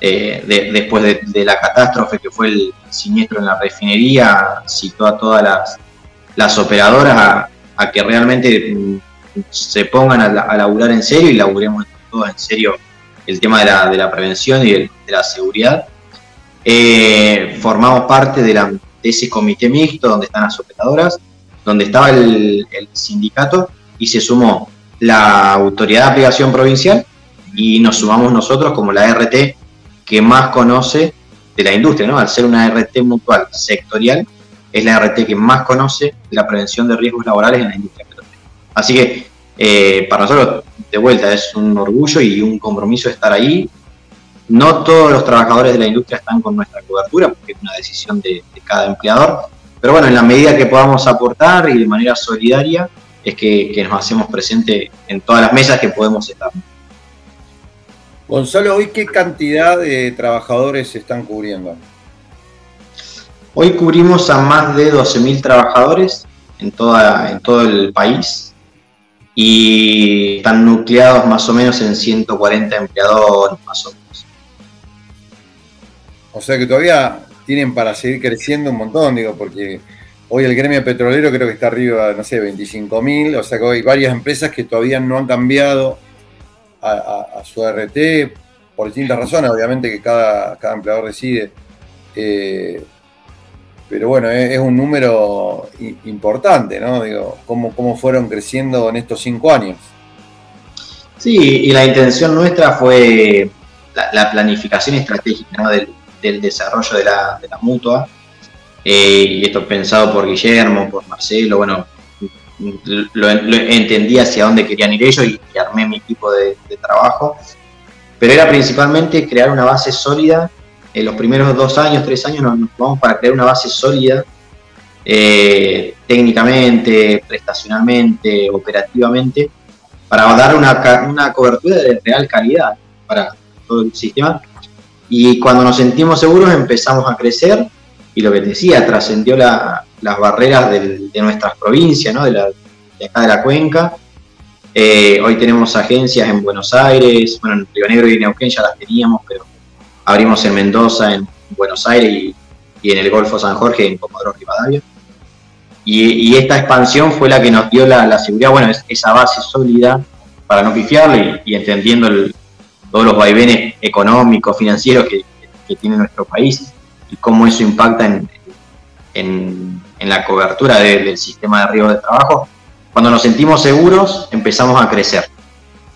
eh, después de, la catástrofe que fue el siniestro en la refinería, citó a todas las, operadoras a, que realmente mm, se pongan a, laburar en serio y laburemos todos en serio el tema de de la prevención y de la seguridad eh, formamos parte de, la, ese comité mixto donde están las operadoras, donde estaba el, sindicato y se sumó la autoridad de aplicación provincial y nos sumamos nosotros como la RT que más conoce de la industria, ¿no? Al ser una RT mutual sectorial, es la RT que más conoce de la prevención de riesgos laborales en la industria Así que eh, para nosotros, de vuelta, es un orgullo y un compromiso estar ahí no todos los trabajadores de la industria están con nuestra cobertura, porque es una decisión de, cada empleador. Pero bueno, en la medida que podamos aportar y de manera solidaria, es que, nos hacemos presente en todas las mesas que podemos estar. Gonzalo, ¿hoy qué cantidad de trabajadores se están cubriendo? Hoy cubrimos a más de 12.000 trabajadores en, toda, en todo el país y están nucleados más o menos en 140 empleadores, más o menos. O sea que todavía tienen para seguir creciendo un montón, digo, porque hoy el gremio petrolero creo que está arriba, no sé, 25 mil, o sea que hay varias empresas que todavía no han cambiado a, su RT por distintas razones, obviamente que cada, cada empleador decide. Eh, pero bueno, es, un número importante, ¿no? Digo, ¿cómo, ¿cómo fueron creciendo en estos cinco años? Sí, y la intención nuestra fue la, planificación estratégica ¿no? del, del desarrollo de la, de la mutua. Eh, y esto pensado por Guillermo, por Marcelo, bueno, lo, entendí hacia dónde querían ir ellos y, armé mi equipo de, trabajo. Pero era principalmente crear una base sólida. En los primeros dos años, tres años nos, vamos para crear una base sólida eh, técnicamente, prestacionalmente, operativamente, para dar una, una cobertura de real calidad para todo el sistema y cuando nos sentimos seguros empezamos a crecer y lo que te decía, trascendió las barreras de nuestras provincias, ¿no? de, la, de acá de la cuenca. Eh, hoy tenemos agencias en Buenos Aires, bueno, en Río Negro y Neuquén ya las teníamos, pero abrimos en Mendoza, en Buenos Aires y, en el Golfo San Jorge, en Comodoro Rivadavia. y, esta expansión fue la que nos dio la, seguridad, bueno, esa base sólida para no pifiarle y, entendiendo todos los vaivenes económicos, financieros que, tiene nuestro país y cómo eso impacta en, en, la cobertura del sistema de riesgo de trabajo. Cuando nos sentimos seguros, empezamos a crecer.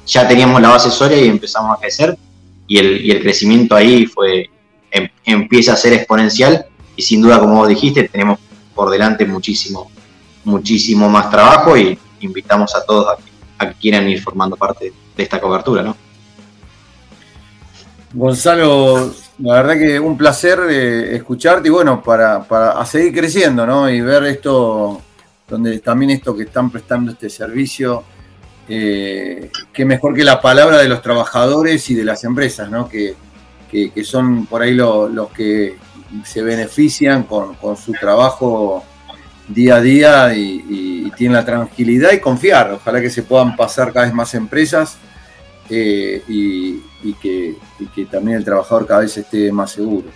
Ya teníamos la base sólida y empezamos a crecer y el, y el crecimiento ahí fue em, empieza a ser exponencial y sin duda, como vos dijiste, tenemos por delante muchísimo, muchísimo más trabajo y invitamos a todos a que a quieran ir formando parte de esta cobertura, ¿no? Gonzalo, la verdad que un placer eh, escucharte y bueno, para, seguir creciendo, ¿no? Y ver esto, donde también esto que están prestando este servicio, eh, que mejor que la palabra de los trabajadores y de las empresas, ¿no? Que, son por ahí los que se benefician con, con su trabajo día a día y, tienen la tranquilidad y confiar. Ojalá que se puedan pasar cada vez más empresas eh, y, que, también el trabajador cada vez esté más seguro.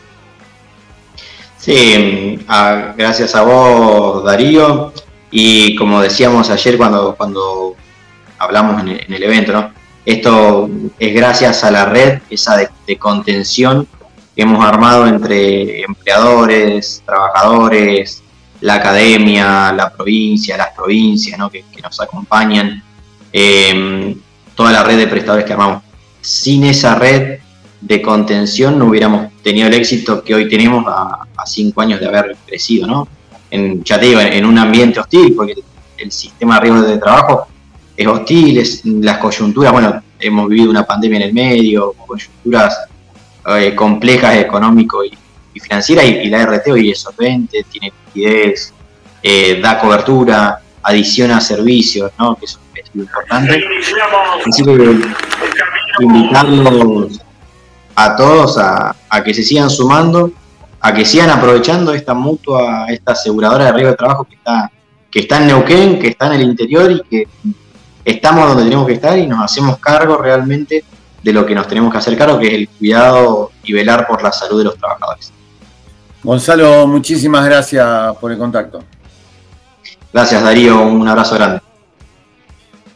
Sí, gracias a vos, Darío. Y como decíamos ayer cuando, cuando hablamos en el, evento, esto es gracias a la red, esa de contención que hemos armado entre empleadores, trabajadores, la academia, la provincia, las provincias que, nos acompañan, em, toda la red de prestadores que armamos. Sin esa red de contención no hubiéramos tenido el éxito que hoy tenemos a, cinco años de haber crecido, ¿no? En, ya te digo, en, un ambiente hostil, porque el sistema de riesgo de trabajo es hostil, es, las coyunturas, bueno, hemos vivido una pandemia en el medio, coyunturas eh, complejas económico y, y financiera y, la RT hoy es solvente, tiene liquidez, eh, da cobertura, adiciona servicios, ¿no? que eso es importante. Así que invitarlos a todos a, que se sigan sumando, a que sigan aprovechando esta mutua, esta aseguradora de riesgo de trabajo que está, que está en Neuquén, que está en el interior y que estamos donde tenemos que estar y nos hacemos cargo realmente de lo que nos tenemos que hacer cargo, que es el cuidado y velar por la salud de los trabajadores. Gonzalo, muchísimas gracias por el contacto. Gracias Darío, un abrazo grande.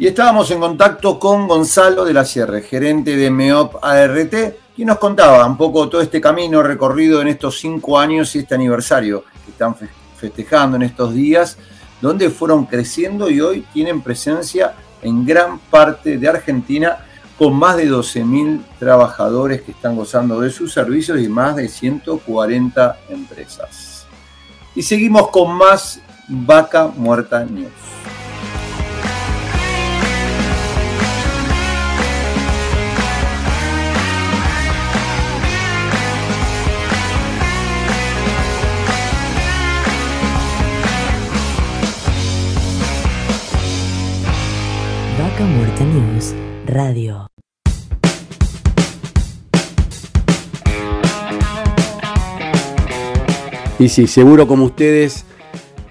Y estábamos en contacto con Gonzalo de la Sierra, gerente de MEOP ART, quien nos contaba un poco todo este camino recorrido en estos cinco años y este aniversario que están festejando en estos días, donde fueron creciendo y hoy tienen presencia en gran parte de Argentina con más de 12.000 trabajadores que están gozando de sus servicios y más de 140 empresas. Y seguimos con más Vaca Muerta News. News Radio. Y sí, seguro como ustedes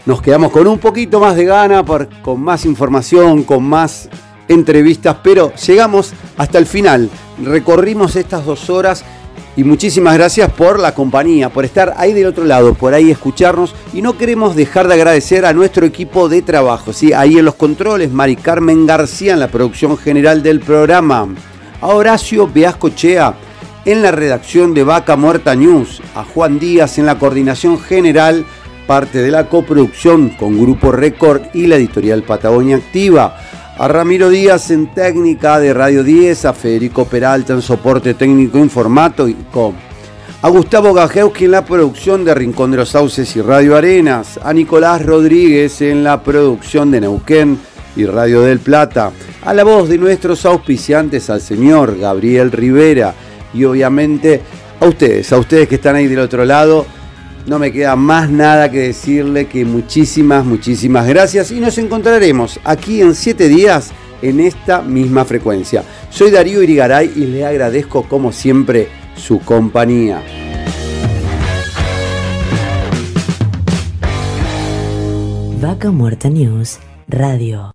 nos quedamos con un poquito más de gana, con más información, con más entrevistas, pero llegamos hasta el final. Recorrimos estas dos horas y muchísimas gracias por la compañía, por estar ahí del otro lado, por ahí escucharnos. Y no queremos dejar de agradecer a nuestro equipo de trabajo, ¿sí? ahí en los controles, Mari Carmen García en la producción general del programa, a Horacio Beascochea en la redacción de Vaca Muerta News, a Juan Díaz en la coordinación general, parte de la coproducción con Grupo Record y la editorial Patagonia Activa, a Ramiro Díaz en técnica de Radio 10, a Federico Peralta en soporte técnico informático, a Gustavo Gajewski en la producción de Rincón de los Sauces y Radio Arenas, a Nicolás Rodríguez en la producción de Neuquén y Radio del Plata, a la voz de nuestros auspiciantes, al señor Gabriel Rivera, y obviamente a ustedes, a ustedes que están ahí del otro lado. No me queda más nada que decirle que muchísimas, muchísimas gracias y nos encontraremos aquí en siete días en esta misma frecuencia. Soy Darío Irigaray y le agradezco como siempre su compañía. Vaca Muerta News Radio.